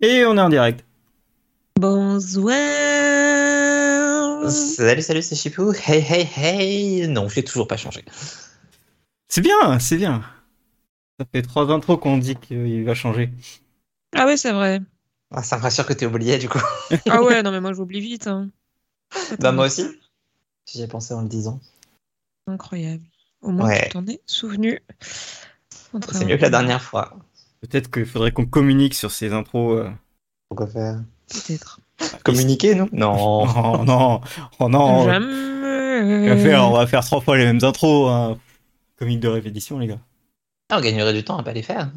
Et on est en direct. Bonsoir. Salut, salut, c'est Chipou. Hey, hey, hey. Non, je l'ai toujours pas changé. C'est bien, c'est bien. Ça fait trois intros qu'on dit qu'il va changer. Ah ouais, c'est vrai. Ah, ça me rassure que t'es oublié du coup. ah ouais, non mais moi j'oublie vite. Hein. Bah moi aussi. J'y ai pensé en le disant. Incroyable. Au moins tu t'en es souvenu. C'est mieux que la dernière fois. Peut-être qu'il faudrait qu'on communique sur ces intros. Euh. Pourquoi faire? Peut-être. Communiquer, Non? Oh non, oh non. Jamais. On va, faire, on va faire trois fois les mêmes intros. Hein. Comique de répétition, les gars. Ah, on gagnerait du temps à pas les faire.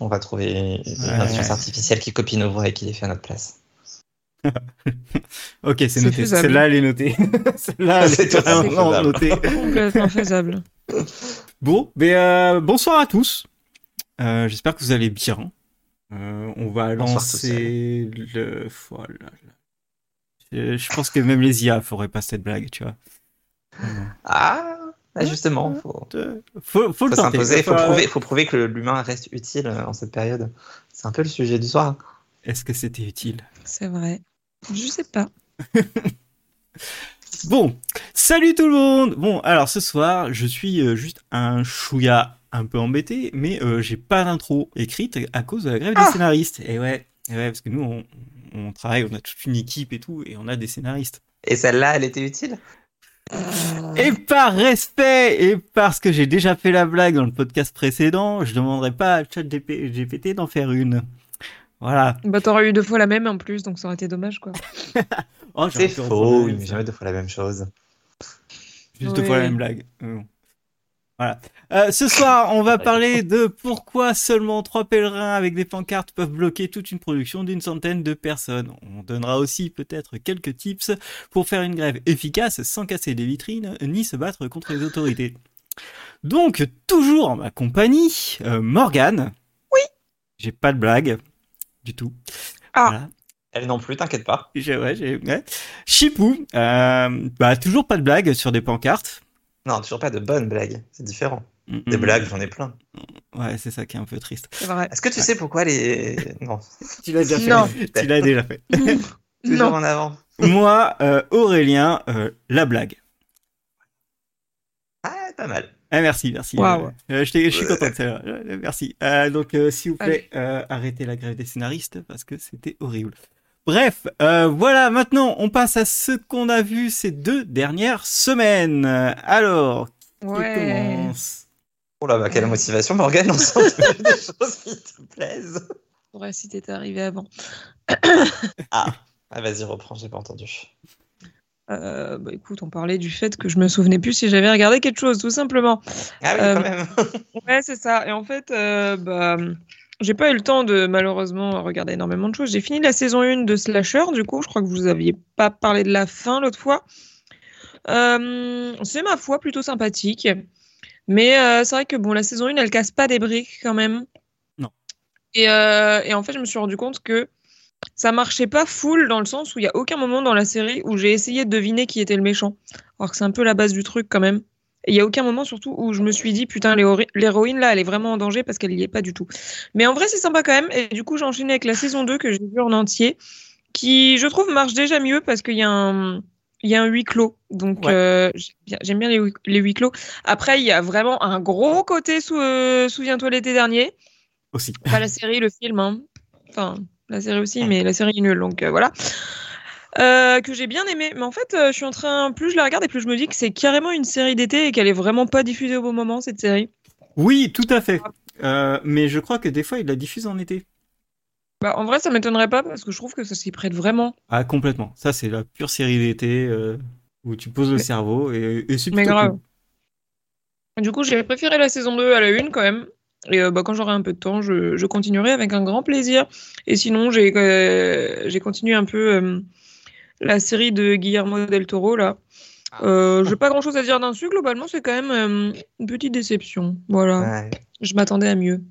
On va trouver une intelligence artificielle qui copie nos voix et qui les fait à notre place. ok, c'est noté. Celle-là, elle est notée. Celle-là, elle est totalement notée. Complètement faisable. Bon, mais euh, bonsoir à tous. Euh, j'espère que vous allez bien. Euh, on va lancer le. Voilà. Je, pense que même les IA feraient pas cette blague, tu vois. Ah, bah, justement, faut, faut, faut, s'imposer. Faut, prouver, faut prouver que l'humain reste utile en cette période. C'est un peu le sujet du soir. Est-ce que c'était utile? C'est vrai. Je sais pas. bon, salut tout le monde. Bon, alors ce soir, je suis juste un chouïa un peu embêté, mais euh, j'ai pas d'intro écrite à cause de la grève des ah scénaristes. Et ouais, ouais, parce que nous, on, on, travaille, on a toute une équipe et tout, et on a des scénaristes. Et celle-là, elle était utile? Et par respect, et parce que j'ai déjà fait la blague dans le podcast précédent, je demanderai pas à ChatGPT d'en faire une. Voilà. Bah t'aurais eu deux fois la même en plus, donc ça aurait été dommage quoi. oh, c'est faux, il jamais deux fois la même chose. Juste deux fois la même blague. Voilà. Euh, ce soir, on va parler de pourquoi seulement trois pèlerins avec des pancartes peuvent bloquer toute une production d'une centaine de personnes. On donnera aussi peut-être quelques tips pour faire une grève efficace sans casser des vitrines ni se battre contre les autorités. Donc, toujours en ma compagnie, euh, Morgane. Oui. J'ai pas de blague du tout. Ah. Elle non plus, t'inquiète pas. J'ai, ouais, j'ai, Chipou, euh, bah, toujours pas de blague sur des pancartes. Non, toujours pas de bonnes blagues, c'est différent. Des blagues, j'en ai plein. Ouais, c'est ça qui est un peu triste. Est-ce que tu sais pourquoi les. Non. tu l'as déjà fait. Non. tu l'as déjà fait. Toujours en avant. Moi, euh, Aurélien, euh, la blague. Ah, pas mal. Ah, merci, merci. Wow. Euh, je, suis content de ça. merci. donc, s'il vous plaît, arrêtez la grève des scénaristes parce que c'était horrible. Bref, voilà, maintenant on passe à ce qu'on a vu ces deux dernières semaines. Alors, qui commence Oh là, bah, quelle motivation, Morgane, on sent des choses qui te plaisent. Ouais, si t'étais arrivé avant. ah, ah vas-y, reprends, j'ai pas entendu. Euh, bah écoute, on parlait du fait que je me souvenais plus si j'avais regardé quelque chose, tout simplement. Ah oui, quand euh, même. ouais, c'est ça. Et en fait, euh, bah, j'ai pas eu le temps de malheureusement regarder énormément de choses. J'ai fini la saison 1 de Slasher, du coup, je crois que vous aviez pas parlé de la fin l'autre fois. c'est ma foi plutôt sympathique. Mais euh, c'est vrai que bon, la saison 1, elle casse pas des briques quand même. Non. Et, euh, et, en fait, je me suis rendu compte que ça marchait pas full dans le sens où il y a aucun moment dans la série où j'ai essayé de deviner qui était le méchant. Alors que c'est un peu la base du truc quand même. Il y a aucun moment surtout où je me suis dit putain l'héroïne là elle est vraiment en danger parce qu'elle y est pas du tout. Mais en vrai c'est sympa quand même et du coup j'ai enchaîné avec la saison 2 que j'ai vue en entier qui je trouve marche déjà mieux parce qu'il y a un il y a un huis clos. Donc, euh, j'aime bien, les, huis clos. Après, il y a vraiment un gros côté, sous, euh, souviens-toi l'été dernier. Aussi. Pas la série, le film. Hein. Enfin, la série aussi, mais la série est nulle. Donc, euh, voilà. Que j'ai bien aimé. Mais en fait, je suis en train, plus je la regarde et plus je me dis que c'est carrément une série d'été et qu'elle est vraiment pas diffusée au bon moment, cette série. Oui, tout à fait. mais je crois que des fois, il la diffuse en été. Bah, en vrai, ça m'étonnerait pas parce que je trouve que ça s'y prête vraiment. Ah, complètement. Ça, c'est la pure série d'été euh, où tu poses le cerveau et, et c'est Mais grave. Du coup, j'ai préféré la saison 2 à la 1 quand même. Et euh, bah, quand j'aurai un peu de temps, je, continuerai avec un grand plaisir. Et sinon, j'ai euh, j'ai continué un peu la série de Guillermo del Toro là. Ah. j'ai pas grand chose à dire dessus. Globalement, c'est quand même une petite déception. Voilà. Je m'attendais à mieux.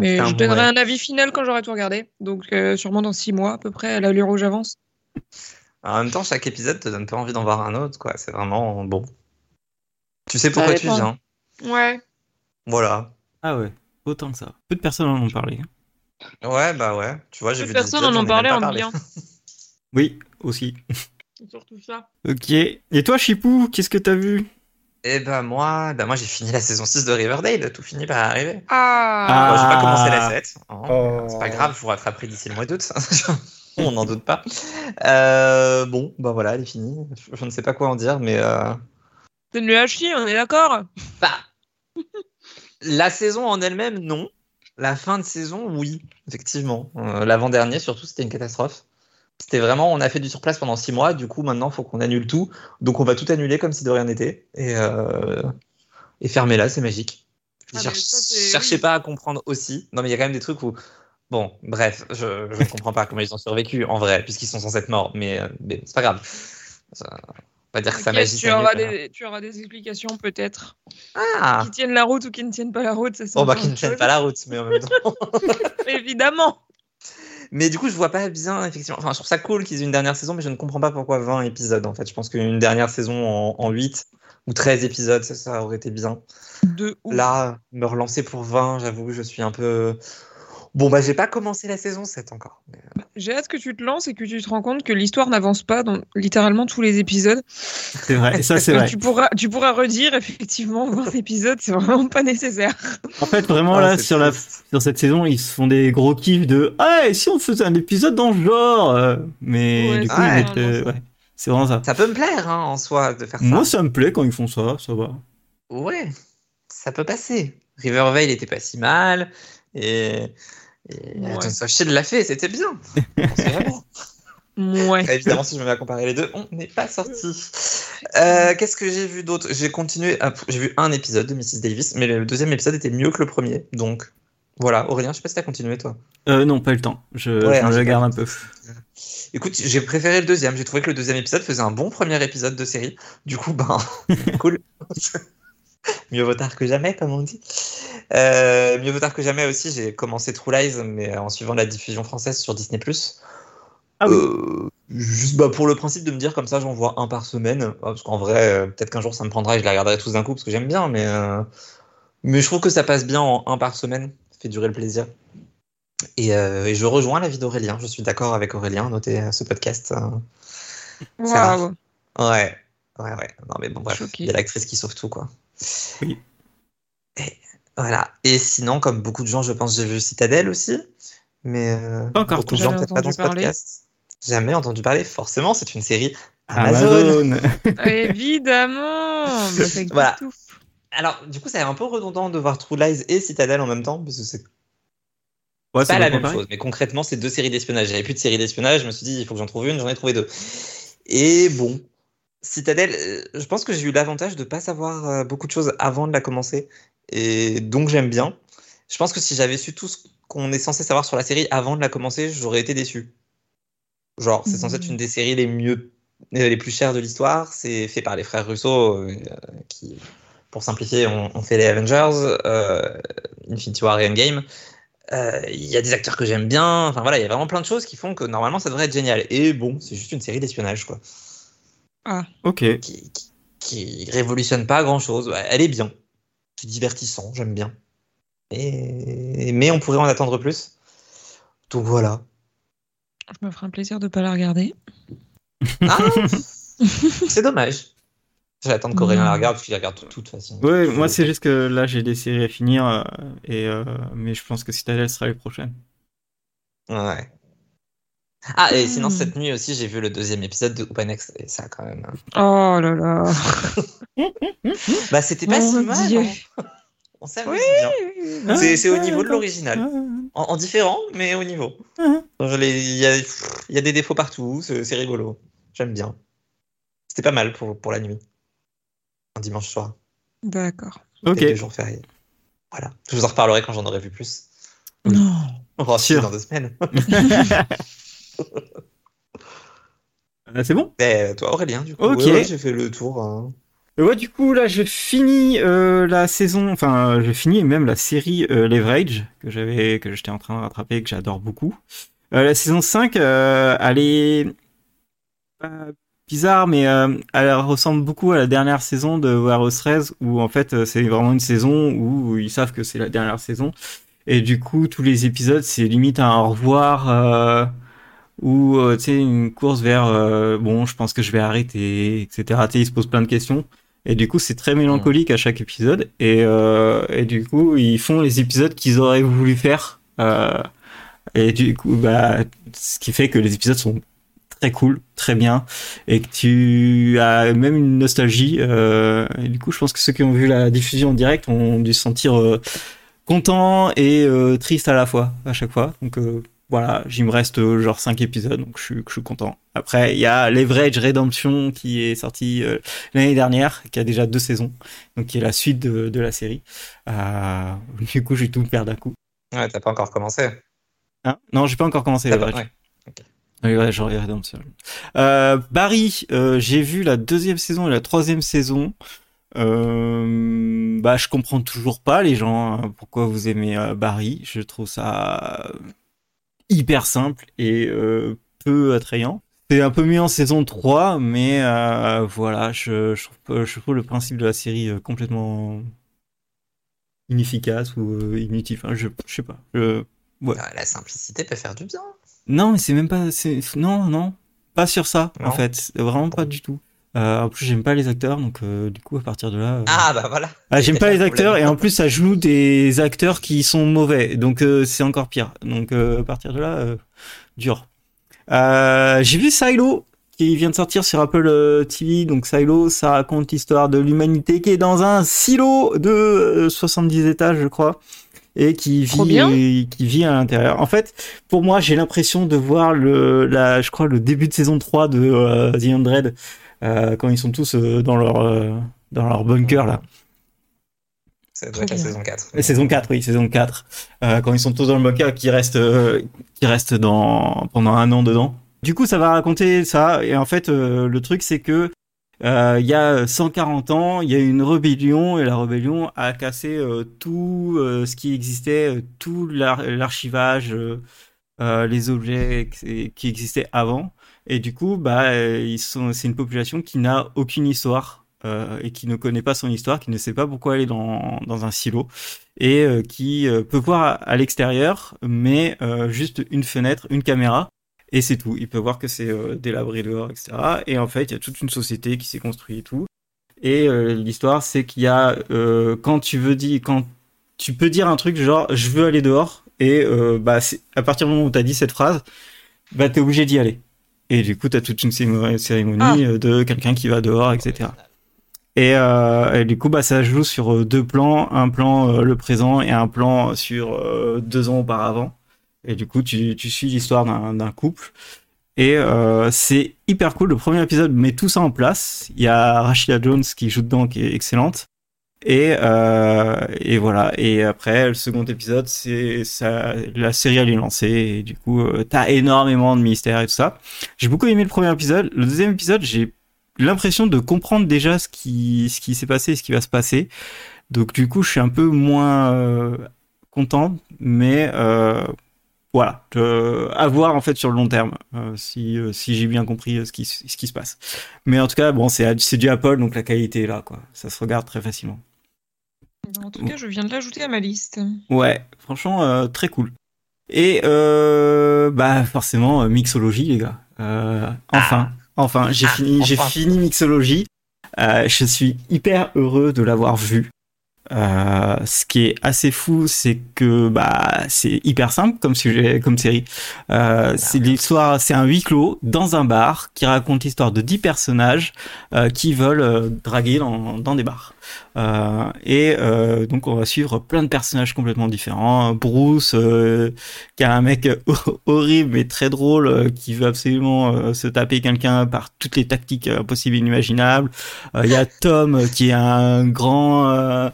Mais je donnerai un avis final quand j'aurai tout regardé. Donc, euh, sûrement dans six mois, à peu près, à l'allure où j'avance. En même temps, chaque épisode te donne pas envie d'en voir un autre, quoi. C'est vraiment bon. Tu sais pourquoi tu viens. Ouais. Voilà. Ah ouais, autant que ça. Peu de personnes en ont parlé. Ouais, bah ouais. Tu vois, j'ai vu des Personne épisodes, en parlait même en parlé. bien. Oui, aussi. C'est surtout ça. Ok. Et toi, Chipou, qu'est-ce que t'as vu? Et bah moi, bah moi j'ai fini la saison 6 de Riverdale, tout fini par arriver. Ah, Bon, j'ai pas Ah. commencé la 7. hein, Oh. C'est pas grave, je vous rattraperai d'ici le mois d'août. On n'en doute pas. Euh, bon, bah voilà, elle est finie. Je, je ne sais pas quoi en dire, mais euh, C'est nul à chier, on est d'accord? Bah, la saison en elle-même, non. La fin de saison, oui, effectivement. Euh, L'avant-dernier, surtout, c'était une catastrophe. C'était vraiment, on a fait du surplace pendant six mois, du coup maintenant, il faut qu'on annule tout. Donc on va tout annuler comme si de rien n'était. Et, euh, et fermer là, c'est magique. Ah, Cherche- ça, cherchez oui. pas à comprendre aussi. Non, mais il y a quand même des trucs où. Bon, bref, je, je ne comprends pas comment ils ont survécu en vrai, puisqu'ils sont censés être morts, mais, euh, mais c'est pas grave. Ça- on va dire que ça magie. tu, auras des, tu auras des explications peut-être. Ah Qui tiennent la route ou qui ne tiennent pas la route, ça Bon, bah, qui ne tiennent pas la route, mais en même temps. Évidemment. Mais du coup, je vois pas bien, effectivement. Enfin, je trouve ça cool qu'ils aient une dernière saison, mais je ne comprends pas pourquoi 20 épisodes, en fait. Je pense qu'une dernière saison en, en 8 ou 13 épisodes, ça, ça aurait été bien. De ouf. Là, me relancer pour 20, j'avoue, je suis un peu. Bon, bah, j'ai pas commencé la saison 7 encore. mais, euh, J'ai hâte que tu te lances et que tu te rends compte que l'histoire n'avance pas dans littéralement tous les épisodes. C'est vrai, ça c'est vrai. Tu pourras, tu pourras redire effectivement voir l'épisode, c'est vraiment pas nécessaire. En fait, vraiment Ah, là, sur, la, sur cette saison, ils se font des gros kiffs de Ah, et si on faisait un épisode dans le genre? Euh, Mais Ouais, du coup, mettent, euh, ouais, c'est vraiment ça. Ça peut me plaire, hein, en soi, de faire ça. Moi, ça me plaît quand ils font ça, ça va. Ouais, ça peut passer. Rivervale était pas si mal. Et. Et Ouais. Agents of Shield l'a fait, c'était bien. Ouais. Évidemment, si je me mets à comparer les deux, on n'est pas sorti. Euh, Qu'est-ce que j'ai vu d'autre? J'ai continué. à- J'ai vu un épisode de Mrs. Davis, mais le deuxième épisode était mieux que le premier. Donc voilà, Aurélien, je sais pas si t'as continué toi. Euh, non, pas eu le temps. Je, Ouais, je hein, me j'ai le garde pas- un peu. Écoute, j'ai préféré le deuxième. J'ai trouvé que le deuxième épisode faisait un bon premier épisode de série. Du coup, ben, cool. mieux vaut tard que jamais, comme on dit. Euh, mieux vaut tard que jamais aussi. J'ai commencé True Lies, mais en suivant la diffusion française sur Disney+. Ah oui. Euh, juste bah, pour le principe de me dire comme ça, j'en vois un par semaine. Ah, Parce qu'en vrai, euh, peut-être qu'un jour ça me prendra et je les regarderai tous d'un coup parce que j'aime bien. Mais, euh, mais je trouve que ça passe bien en un par semaine. Ça fait durer le plaisir. Et, euh, et je rejoins l'avis d'Aurélien. Je suis d'accord avec Aurélien. Notez ce podcast. euh. Waouh. Ouais. Ouais, ouais. Non, mais bon, bref. Il y a l'actrice qui sauve tout, quoi. Oui. Et, voilà. Et sinon, comme beaucoup de gens, je pense, j'ai vu Citadel aussi. Mais euh, Pas encore beaucoup de gens, Jamais peut-être pas dans ce entendu parler. podcast. Jamais entendu parler. Forcément, c'est une série Amazon. Amazon. Évidemment. Mais Voilà. tout. Alors, du coup, c'est un peu redondant de voir True Lies et Citadel en même temps, parce que c'est Ouais, pas la même pareil. chose. Mais concrètement, c'est deux séries d'espionnage. J'avais plus de séries d'espionnage, je me suis dit, il faut que j'en trouve une, j'en ai trouvé deux. Et bon, Citadel, euh, je pense que j'ai eu l'avantage de pas savoir euh, beaucoup de choses avant de la commencer, et donc j'aime bien. Je pense que si j'avais su tout ce qu'on est censé savoir sur la série avant de la commencer, j'aurais été déçu. Genre, c'est censé être Mhm. une des séries les mieux, euh, les plus chères de l'histoire. C'est fait par les frères Russo, euh, qui, pour simplifier, ont, fait les Avengers, euh, Infinity War et Endgame. Euh, Il y a des acteurs que j'aime bien. Enfin voilà, il y a vraiment plein de choses qui font que normalement ça devrait être génial. Et bon, c'est juste une série d'espionnage, quoi. Ok. Qui, qui, qui révolutionne pas grand chose. Elle est bien. C'est divertissant, j'aime bien. Et... Mais on pourrait en attendre plus. Donc voilà. Je me ferai un plaisir de pas la regarder. Ah c'est dommage. Attendre qu'Aurélien la regarde, parce qu'il la regarde de toute façon. Ouais, moi c'est juste que là j'ai des séries à finir, euh, et, euh, mais je pense que Citadel sera les prochaines. Ouais. Ah, et sinon, Hmm. cette nuit aussi, j'ai vu le deuxième épisode de Openex, et ça, quand même. hein. Oh là là. Bah, c'était pas Mon si mal. Dieu. hein. On s'amuse Oui. bien. C'est- c'est au niveau de l'original. En, en différent, mais au niveau. Il y, a, il y a des défauts partout, c'est rigolo. J'aime bien. C'était pas mal pour, pour la nuit. Un dimanche soir. D'accord. Ok. Et deux jours fériés. Voilà. Je vous en reparlerai quand j'en aurai vu plus. Non. On va Sûr. dans deux semaines. Euh, c'est bon? Et toi, Aurélien, du coup. Ok. Ouais, ouais, j'ai fait le tour. hein. Ouais, du coup, là, je finis euh, la saison, enfin, je finis même la série euh, Leverage, que j'avais, que j'étais en train de rattraper, que j'adore beaucoup. Euh, la saison 5, euh, elle est bizarre, mais elle ressemble beaucoup à la dernière saison de Warhouse 13, où en fait, c'est vraiment une saison où ils savent que c'est la dernière saison. Et du coup, tous les épisodes, c'est limite un au revoir ou euh, tu sais une course vers euh, bon, je pense que je vais arrêter, etc. Tu ils se posent plein de questions. Et du coup, c'est très mélancolique à chaque épisode. Et, euh, et du coup, ils font les épisodes qu'ils auraient voulu faire. Et du coup, bah, ce qui fait que les épisodes sont très cool, très bien, et que tu as même une nostalgie. Et du coup, je pense que ceux qui ont vu la diffusion en direct ont dû se sentir contents et tristes à la fois, à chaque fois. Donc voilà, j'y me reste euh, genre 5 épisodes, donc je suis, je suis content. Après, il y a Leverage Redemption qui est sorti euh, l'année dernière, qui a déjà deux saisons, donc qui est la suite de, de la série. Euh, du coup, je vais tout me perdre d'un coup. Ouais, t'as pas encore commencé. Hein? Non, j'ai pas encore commencé pas- Leverage. ouais. Oui, ouais, j'aurais Redemption. Euh, Barry, euh, j'ai vu la deuxième saison et la troisième saison. Euh, bah, je comprends toujours pas les gens hein, pourquoi vous aimez euh, Barry. Je trouve ça euh, hyper simple et euh, peu attrayant. C'est un peu mieux en saison 3, mais euh, voilà, je, je, trouve, je trouve le principe de la série euh, complètement inefficace ou inutile. Enfin, je, je sais pas. Je, Ouais. Ah, La simplicité peut faire du bien. non, mais c'est même pas. Non, non. Pas sur ça, en fait. Vraiment pas du tout. Euh, en plus, j'aime pas les acteurs, donc euh, du coup, à partir de là. euh, Ah bah voilà. ah, j'aime pas les Problème. acteurs, et en plus, ça joue des acteurs qui sont mauvais, donc euh, c'est encore pire. Donc, euh, à partir de là, euh, dur. Euh, J'ai vu Silo, qui vient de sortir sur Apple TV. Donc, Silo, ça raconte l'histoire de l'humanité qui est dans un silo de euh, 70 étages, je crois et qui vit bien. qui vit à l'intérieur. En fait, pour moi, j'ai l'impression de voir le la je crois le début de saison 3 de euh, The Undread euh, quand ils sont tous euh, dans leur euh, dans leur bunker là. Ça doit être la saison 4. Et saison 4, oui, saison 4. Euh, quand ils sont tous dans le bunker qui restent euh, qui restent dans pendant un an dedans. Du coup, ça va raconter ça et en fait euh, le truc c'est que euh, il y a 140 ans, il y a eu une rébellion et la rébellion a cassé euh, tout euh, ce qui existait, euh, tout l'ar- l'archivage, euh, euh, les objets qui qui existaient avant. Et du coup, bah, euh, ils sont, c'est une population qui n'a aucune histoire euh, et qui ne connaît pas son histoire, qui ne sait pas pourquoi elle est dans, dans un silo et euh, qui peut voir à, l'extérieur, mais juste une fenêtre, une caméra. Et c'est tout. Il peut voir que c'est délabré dehors, etc. Et en fait, il y a toute une société qui s'est construite et tout. Et l'histoire, c'est qu'il y a quand tu veux dire, quand tu peux dire un truc genre je veux aller dehors, et bah à partir du moment où tu as dit cette phrase, bah t'es obligé d'y aller. Et du coup, t'as toute une cérémonie cérémonie, euh, de quelqu'un qui va dehors, etc. Et, euh, et du coup, bah, ça joue sur euh, deux plans, un plan euh, le présent et un plan sur euh, deux ans auparavant. Et du coup, tu, tu suis l'histoire d'un couple. Et c'est hyper cool. Le premier épisode met tout ça en place. Il y a Rashida Jones qui joue dedans, qui est excellente. Et, euh, et voilà. Et après, le second épisode, c'est la série elle est lancée. Et du coup, euh, t'as énormément de mystères et tout ça. J'ai beaucoup aimé le premier épisode. Le deuxième épisode, j'ai l'impression de comprendre déjà ce qui, s'est passé et ce qui va se passer. Donc du coup, je suis un peu moins euh, content, mais euh, voilà, à voir en fait sur le long terme, si, j'ai bien compris ce qui, ce qui se passe. Mais en tout cas, bon, c'est c'est du Apple, donc la qualité est là, quoi. Ça se regarde très facilement. En tout cas, je viens de l'ajouter à ma liste. Ouais, franchement, euh, très cool. Et euh, bah forcément, euh, mixologie, les gars. Euh, enfin, enfin, j'ai Ah, fini, j'ai fini mixologie. Euh, je suis hyper heureux de l'avoir vu. Euh, ce qui est assez fou, c'est que bah c'est hyper simple comme sujet, comme série. Euh, c'est l'histoire, c'est un huis clos dans un bar qui raconte l'histoire de 10 personnages euh, qui veulent euh, draguer dans, dans des bars. Euh, et euh, donc on va suivre plein de personnages complètement différents. Bruce, euh, qui a un mec horrible mais très drôle, qui veut absolument se taper quelqu'un par toutes les tactiques possibles et inimaginables. Il y a Tom, qui est un grand...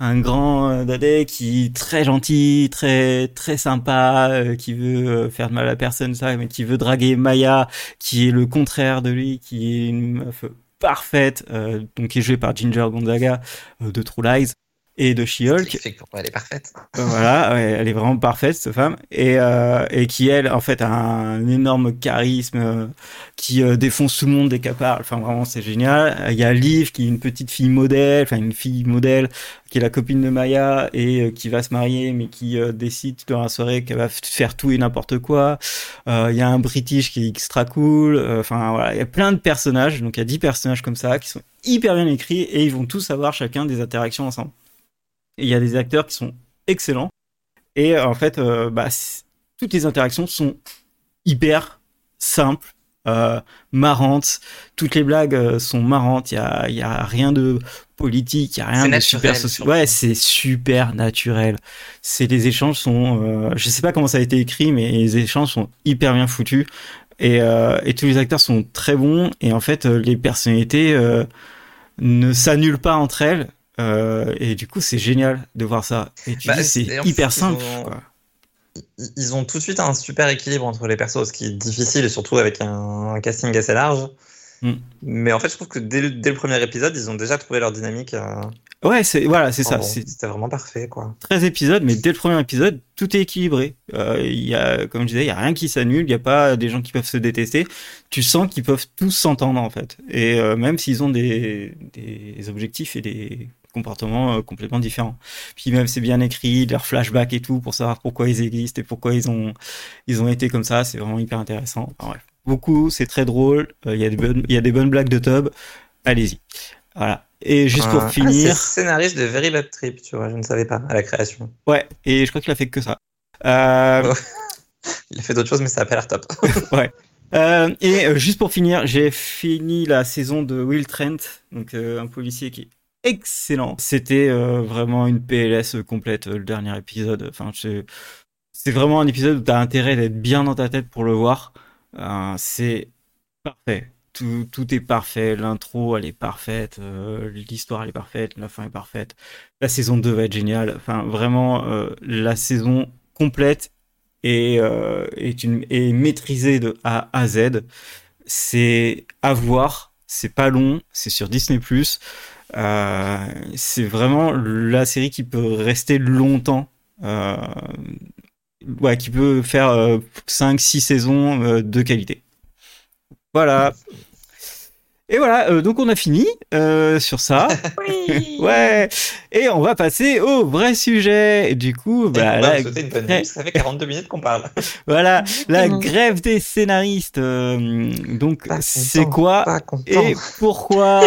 un grand qui est très gentil, très très sympa, qui veut faire de mal à personne, ça, mais qui veut draguer Maya, qui est le contraire de lui, qui est une meuf parfaite, euh, donc qui est jouée par Ginger Gonzaga euh, de True Lies. et de She-Hulk. Elle est parfaite. voilà, elle est vraiment parfaite cette femme et euh, et qui elle en fait a un énorme charisme euh, qui euh, défonce tout le monde dès qu'elle parle. Enfin vraiment c'est génial. Il y a Liv qui est une petite fille modèle, enfin une fille modèle qui est la copine de Maya et qui va se marier mais qui décide dans la soirée qu'elle va faire tout et n'importe quoi. Il y a un British qui est extra cool. Enfin voilà, il y a plein de personnages. Donc il y a 10 personnages comme ça qui sont hyper bien écrits et ils vont tous avoir chacun des interactions ensemble il y a des acteurs qui sont excellents. Et euh, en fait, euh, bah, toutes les interactions sont hyper simples, euh, marrantes. Toutes les blagues sont marrantes. Il y a, y a rien de politique, il y a rien de super social. Ouais, c'est super naturel. C'est les échanges sont, je sais pas comment ça a été écrit, mais les échanges sont hyper bien foutus. Et, et tous les acteurs sont très bons. Et en fait, les personnalités ne s'annulent pas entre elles euh, et du coup, c'est génial de voir ça. Et tu bah, c'est hyper simple. Ils ont, tout de suite un super équilibre entre les persos, ce qui est difficile, et surtout avec un, casting assez large. Mm. Mais en fait, je trouve que dès le, premier épisode, ils ont déjà trouvé leur dynamique. Euh, Ouais, c'est voilà, c'est ça. C'était vraiment parfait, quoi. 13 épisodes, mais dès le premier épisode, tout est équilibré. Euh, il y a, comme je disais, il y a rien qui s'annule. Il n'y a pas des gens qui peuvent se détester. Tu sens qu'ils peuvent tous s'entendre en fait. Et euh, même s'ils ont des, des objectifs et des comportements euh, complètement différents. Puis même c'est bien écrit, leurs flashbacks et tout pour savoir pourquoi ils existent et pourquoi ils ont ils ont été comme ça. C'est vraiment hyper intéressant. Enfin, bref, beaucoup, c'est très drôle. Il y a des bonnes il y a des bonnes blagues de Tub. Allez-y. Voilà. Et juste pour ah, finir. c'est scénariste de Very Bad Trip, tu vois, je ne savais pas, à la création. Ouais, et je crois qu'il a fait que ça. Euh... Il a fait d'autres choses, mais ça a pas l'air top. ouais. Euh, et euh, juste pour finir, j'ai fini la saison de Will Trent, donc euh, un policier qui est excellent. C'était vraiment une PLS complète, le dernier épisode. Enfin, c'est vraiment un épisode où tu as intérêt d'être bien dans ta tête pour le voir. c'est parfait tout, tout est parfait. L'intro, elle est parfaite. Euh, l'histoire, elle est parfaite. La fin est parfaite. La saison 2 va être géniale. Enfin, vraiment, euh, la saison complète est, euh, est, est maîtrisée de A à Z. C'est à voir. C'est pas long. C'est sur Disney+. C'est vraiment la série qui peut rester longtemps. ouais, qui peut faire 5-6 saisons de qualité. Voilà. Et voilà, euh, donc on a fini euh, sur ça. Oui. ouais. Et on va passer au vrai sujet. du coup, bah, la... une bonne ça fait 42 minutes qu'on parle. voilà, la grève des scénaristes. Euh, donc, c'est quoi et pourquoi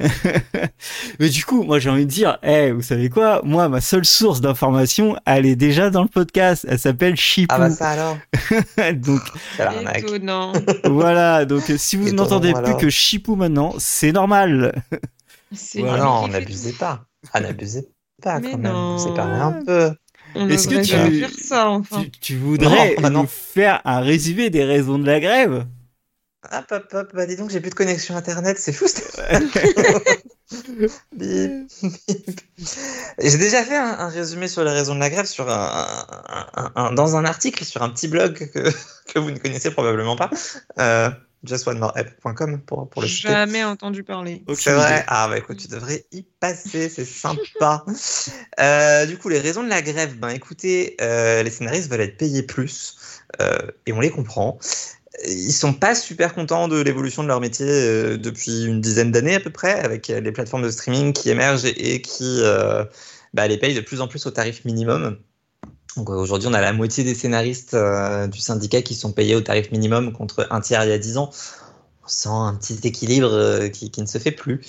Mais du coup, moi j'ai envie de dire, hey, vous savez quoi? Moi, ma seule source d'information, elle est déjà dans le podcast. Elle s'appelle Chipou. Ah bah ça alors. donc, voilà. Donc, si vous n'entendez plus que Chipou maintenant, c'est normal. non, on n'abusait pas. Ah, n'abusez pas quand même. C'est pas un peu. Est-ce que tu, faire ça, enfin. tu, voudrais nous faire un résumé des raisons de la grève? Hop, hop, hop, bah dis donc, j'ai plus de connexion internet, c'est fou. j'ai déjà fait un, résumé sur les raisons de la grève sur un, dans un article sur un petit blog que, que vous ne connaissez probablement pas. Euh, justonemoreapp.com pour, pour le citer. Jamais entendu parler. C'est vrai. Ah bah écoute, tu devrais y passer, c'est sympa. euh, du coup, les raisons de la grève, ben écoutez, euh, les scénaristes veulent être payés plus euh, et on les comprend. Ils sont pas super contents de l'évolution de leur métier euh, depuis une dizaine d'années à peu près, avec les plateformes de streaming qui émergent et, et qui bah, les payent de plus en plus au tarif minimum. Aujourd'hui, on a la moitié des scénaristes euh, du syndicat qui sont payés au tarif minimum contre un tiers il y a 10 ans. On sent un petit équilibre euh, qui, ne se fait plus.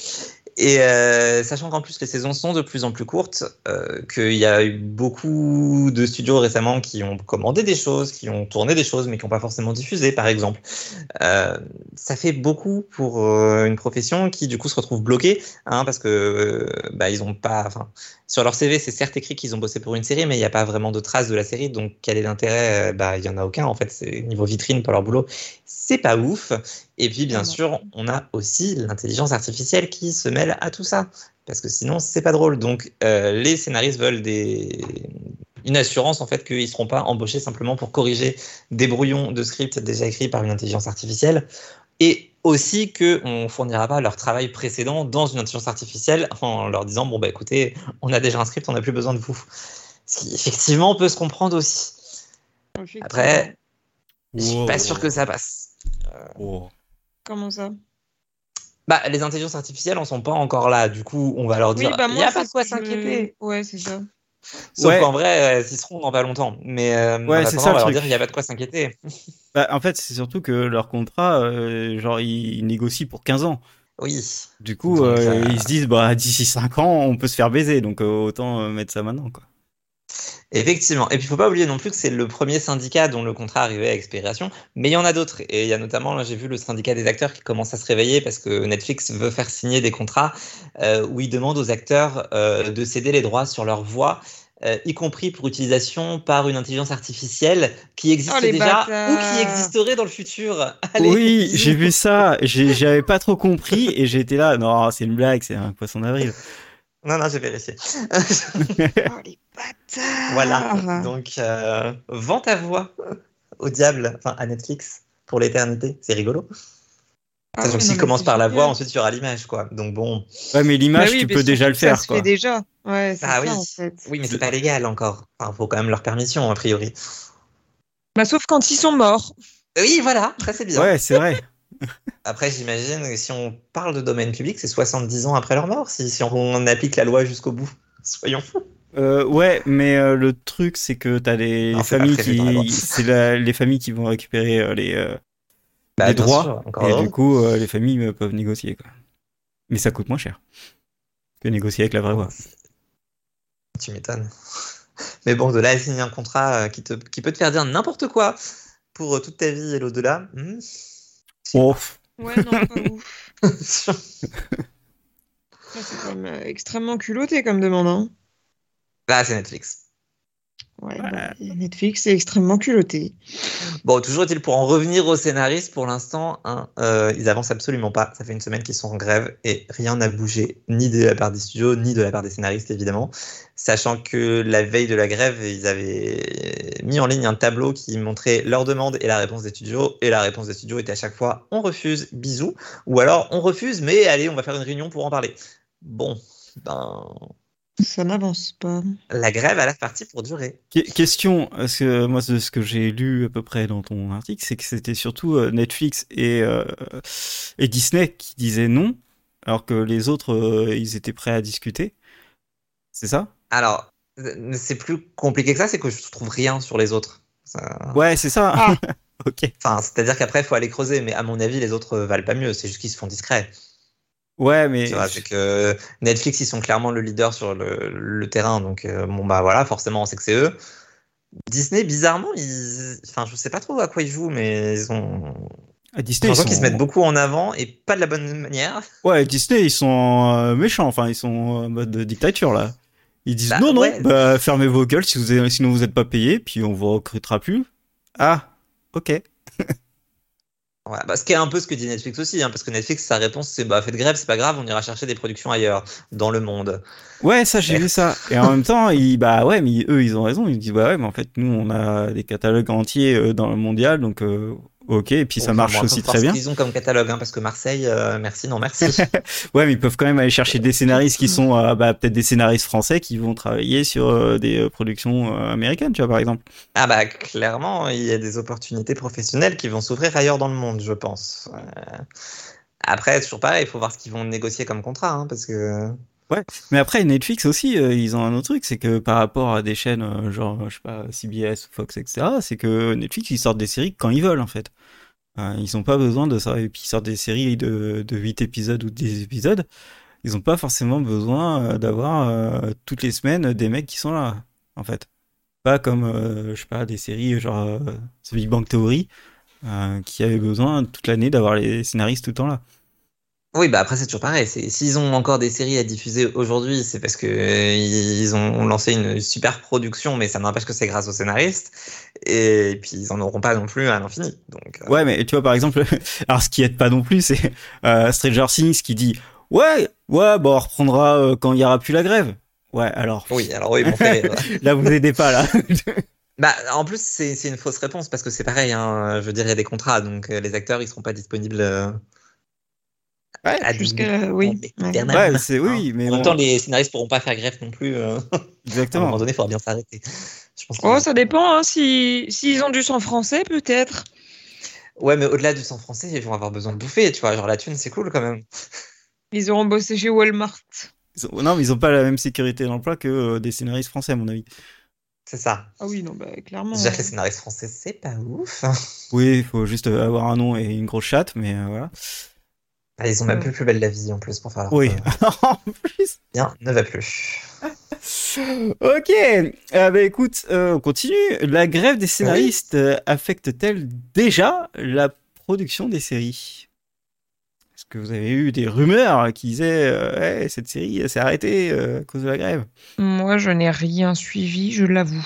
Et euh, sachant qu'en plus les saisons sont de plus en plus courtes, euh, qu'il y a eu beaucoup de studios récemment qui ont commandé des choses, qui ont tourné des choses, mais qui n'ont pas forcément diffusé, par exemple. Euh, ça fait beaucoup pour une profession qui du coup se retrouve bloquée, hein, parce que bah, ils ont pas, sur leur CV c'est certes écrit qu'ils ont bossé pour une série, mais il n'y a pas vraiment de traces de la série, donc quel est l'intérêt? Bah il y en a aucun en fait. C'est niveau vitrine pour leur boulot, c'est pas ouf. Et puis, bien sûr, on a aussi l'intelligence artificielle qui se mêle à tout ça. Parce que sinon, c'est pas drôle. Donc, euh, les scénaristes veulent des... une assurance, en fait, qu'ils ne seront pas embauchés simplement pour corriger des brouillons de scripts déjà écrits par une intelligence artificielle. Et aussi que on fournira pas leur travail précédent dans une intelligence artificielle en leur disant bon bah écoutez, on a déjà un script, on n'a plus besoin de vous. Ce qui effectivement peut se comprendre aussi. Après, je suis pas sûr que ça passe. Comment ça? Bah, les intelligences artificielles en sont pas encore là. Du coup, on va leur dire bah, il n'y a pas de quoi s'inquiéter. Ouais, c'est ça. Sauf qu'en vrai, ils seront dans pas longtemps. Mais euh, ouais, c'est ça, on va leur dire il n'y a pas de quoi s'inquiéter. Bah, en fait, c'est surtout que leur contrat, euh, genre, ils négocient pour 15 ans. Oui. Du coup, euh, ils se disent, bah, d'ici 5 ans, on peut se faire baiser. Donc, autant mettre ça maintenant, quoi. Effectivement. Et puis, il faut pas oublier non plus que c'est le premier syndicat dont le contrat arrivait à expiration. Mais il y en a d'autres. Et il y a notamment, là, j'ai vu le syndicat des acteurs qui commence à se réveiller parce que Netflix veut faire signer des contrats euh, où il demande aux acteurs euh, de céder les droits sur leur voix. Euh, y compris pour utilisation par une intelligence artificielle qui existe Oh, déjà bâtards. ou qui existerait dans le futur. Allez, oui, j'ai vu ça. J'avais pas trop compris et j'étais là. Non, c'est une blague, c'est un poisson d'avril. Non, non, j'ai vérifié. Oh, les bâtards Voilà. Donc, euh, vends ta voix au diable, enfin à Netflix pour l'éternité. C'est rigolo. Ah Sachant que s'il commence par la voix, ensuite il y aura l'image, quoi. Donc bon. Ouais, mais l'image, Bah oui, tu peux déjà le faire, Ça se quoi. fait déjà. Ouais, Ah ça, oui. en fait. Oui, mais c'est pas légal encore. Enfin, faut quand même leur permission, a priori. Bah, sauf quand ils sont morts. Oui, voilà, ça c'est bien. Ouais, c'est vrai. Après, j'imagine que si on parle de domaine public, c'est 70 ans après leur mort, si, si on applique la loi jusqu'au bout. Soyons fous. Euh, ouais, mais euh, le truc, c'est que t'as les Non, familles qui, c'est les familles qui vont récupérer euh, les, Bah, les droits, sûr, et du coup, les familles peuvent négocier, quoi. Mais ça coûte moins cher que négocier avec la vraie voix. Tu m'étonnes. Mais bon, de là à signer un contrat qui, te, qui peut te faire dire n'importe quoi pour toute ta vie et l'au-delà. hmm. Oh, Ouais, non, pas ouf. Ça, C'est quand même euh, extrêmement culotté comme demande. Hein. Là, c'est Netflix. Ouais, Ouais. bah, Netflix, c'est extrêmement culotté. Bon, toujours est-il pour en revenir aux scénaristes, pour l'instant, hein, euh, ils avancent absolument pas. Ça fait une semaine qu'ils sont en grève et rien n'a bougé, ni de la part des studios, ni de la part des scénaristes, évidemment. Sachant que la veille de la grève, ils avaient mis en ligne un tableau qui montrait leur demande et la réponse des studios. Et la réponse des studios était à chaque fois on refuse, bisous. Ou alors on refuse, mais allez, on va faire une réunion pour en parler. Bon, ben, Ça n'avance pas. la grève a l'air partie pour durer. Que- Question, parce que moi, de ce que j'ai lu à peu près dans ton article, c'est que c'était surtout euh, Netflix et, euh, et Disney qui disaient non, alors que les autres, euh, ils étaient prêts à discuter. C'est ça? Alors, euh, c'est plus compliqué que ça, c'est que je trouve rien sur les autres. Ça- Ouais, c'est ça. Ah. ok. Enfin, c'est-à-dire qu'après, il faut aller creuser, mais à mon avis, les autres valent pas mieux. C'est juste qu'ils se font discrets. Ouais, mais vois, que Netflix, ils sont clairement le leader sur le, le terrain. Donc, euh, bon, bah voilà, forcément, on sait que c'est eux. Disney, bizarrement, ils... enfin, je sais pas trop à quoi ils jouent, mais ils ont. à Disney, ils sont... qu'ils se mettent beaucoup en avant et pas de la bonne manière. Ouais, Disney, ils sont euh, méchants. Enfin, ils sont en mode dictature là. Ils disent Bah, non, non, ouais. bah, fermez vos gueules si vous sinon vous n'êtes pas payé, puis on vous recrutera plus. Ah, ok. Bah, ce qui est un peu ce que dit Netflix aussi, hein, parce que Netflix, sa réponse, c'est bah, faites grève, c'est pas grave, on ira chercher des productions ailleurs, dans le monde. Ouais, ça, j'ai vu ça. Et en même temps, bah ouais, mais eux, ils ont raison. Ils disent, bah ouais, mais en fait, nous, on a des catalogues entiers euh, dans le mondial, donc euh, ok. Et puis ça marche aussi très bien. qu'ils ont comme catalogue, hein, parce que Marseille, euh, merci, non merci. Ouais, mais ils peuvent quand même aller chercher des scénaristes qui sont, euh, bah, peut-être des scénaristes français qui vont travailler sur euh, des productions américaines, tu vois, par exemple. ah bah clairement, il y a des opportunités professionnelles qui vont s'ouvrir ailleurs dans le monde, je pense. Après, toujours pareil, il faut voir ce qu'ils vont négocier comme contrat, hein, parce que Mais après, Netflix aussi, euh, ils ont un autre truc, c'est que par rapport à des chaînes euh, genre, je sais pas, CBS ou Fox, etc., c'est que Netflix, ils sortent des séries quand ils veulent, en fait. Ils ont pas besoin de ça. Et puis, ils sortent des séries de, de 8 épisodes ou 10 épisodes. Ils ont pas forcément besoin euh, d'avoir euh, toutes les semaines des mecs qui sont là, en fait. Pas comme, euh, je sais pas, des séries genre euh, The Big Bang Theory, euh, qui avaient besoin toute l'année d'avoir les scénaristes tout le temps là. Oui, bah après c'est toujours pareil. S'ils ont encore des séries à diffuser aujourd'hui, c'est parce que euh, ils ont lancé une super production, mais ça n'empêche que c'est grâce aux scénaristes. Et puis ils en auront pas non plus à l'infini. Donc euh, Ouais, mais tu vois, par exemple, alors ce qui aide pas non plus, c'est euh, Stranger Things qui dit Ouais, ouais, bon, on reprendra euh, quand il y aura plus la grève. Ouais, alors oui, alors oui, bon, fait là, vous aidez pas là. Bah, en plus, c'est une fausse réponse parce que c'est pareil. Hein, je veux dire, il y a des contrats, donc les acteurs, ils seront pas disponibles à oui. Ouais. éternellement. Ouais, c'est oui, mais En même temps, les scénaristes pourront pas faire grève non plus. euh, À un exactement. moment donné, il faudra bien s'arrêter. Je pense Oh, que- ça dépend. Hein, si s'ils ont du sang français, peut-être. Ouais, mais au-delà du sang français, ils vont avoir besoin de bouffer, tu vois. Genre la thune, c'est cool quand même. Ils auront bossé chez Walmart. Ils ont- Non, mais ils ont pas la même sécurité d'emploi que euh, des scénaristes français, à mon avis. C'est ça. Ah oui, non, bah clairement. Déjà que les scénaristes français, c'est pas ouf. Oui, il faut juste avoir un nom et une grosse chatte, mais euh, voilà. Ah, ils ont même Ouais. plus plus belle la vie en plus pour faire leur Oui. en plus. Bien, ne va plus. Ok, euh, bah, écoute, euh, on continue. La grève des scénaristes euh, affecte-t-elle déjà la production des séries? Est-ce que vous avez eu des rumeurs qui disaient euh, cette série s'est arrêtée euh, à cause de la grève? Moi, je n'ai rien suivi, je l'avoue.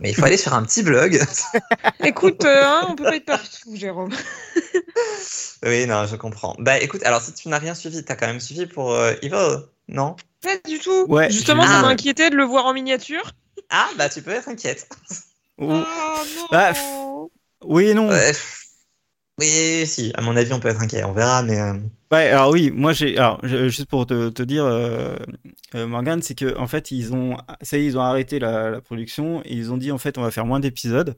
Mais il faut aller sur un petit blog. Écoute, euh, hein, on peut pas être partout, Jérôme. oui, non, je comprends. Bah écoute, alors si tu n'as rien suivi, t'as quand même suivi pour euh, Evil, non? Pas du tout. Ouais, Justement, ça vu. m'inquiétait de le voir en miniature. Ah. Ah, bah tu peux être inquiète. Oh non. Bah, Oui et non. Ouais. Ouais. Oui, si, à mon avis, on peut être inquiet, on verra, mais. euh, alors oui, moi j'ai. Alors, juste pour te, te dire, euh, euh, Morgane, c'est que en fait, ils ont. Ça y est, ils ont arrêté la, la production et ils ont dit en fait, on va faire moins d'épisodes.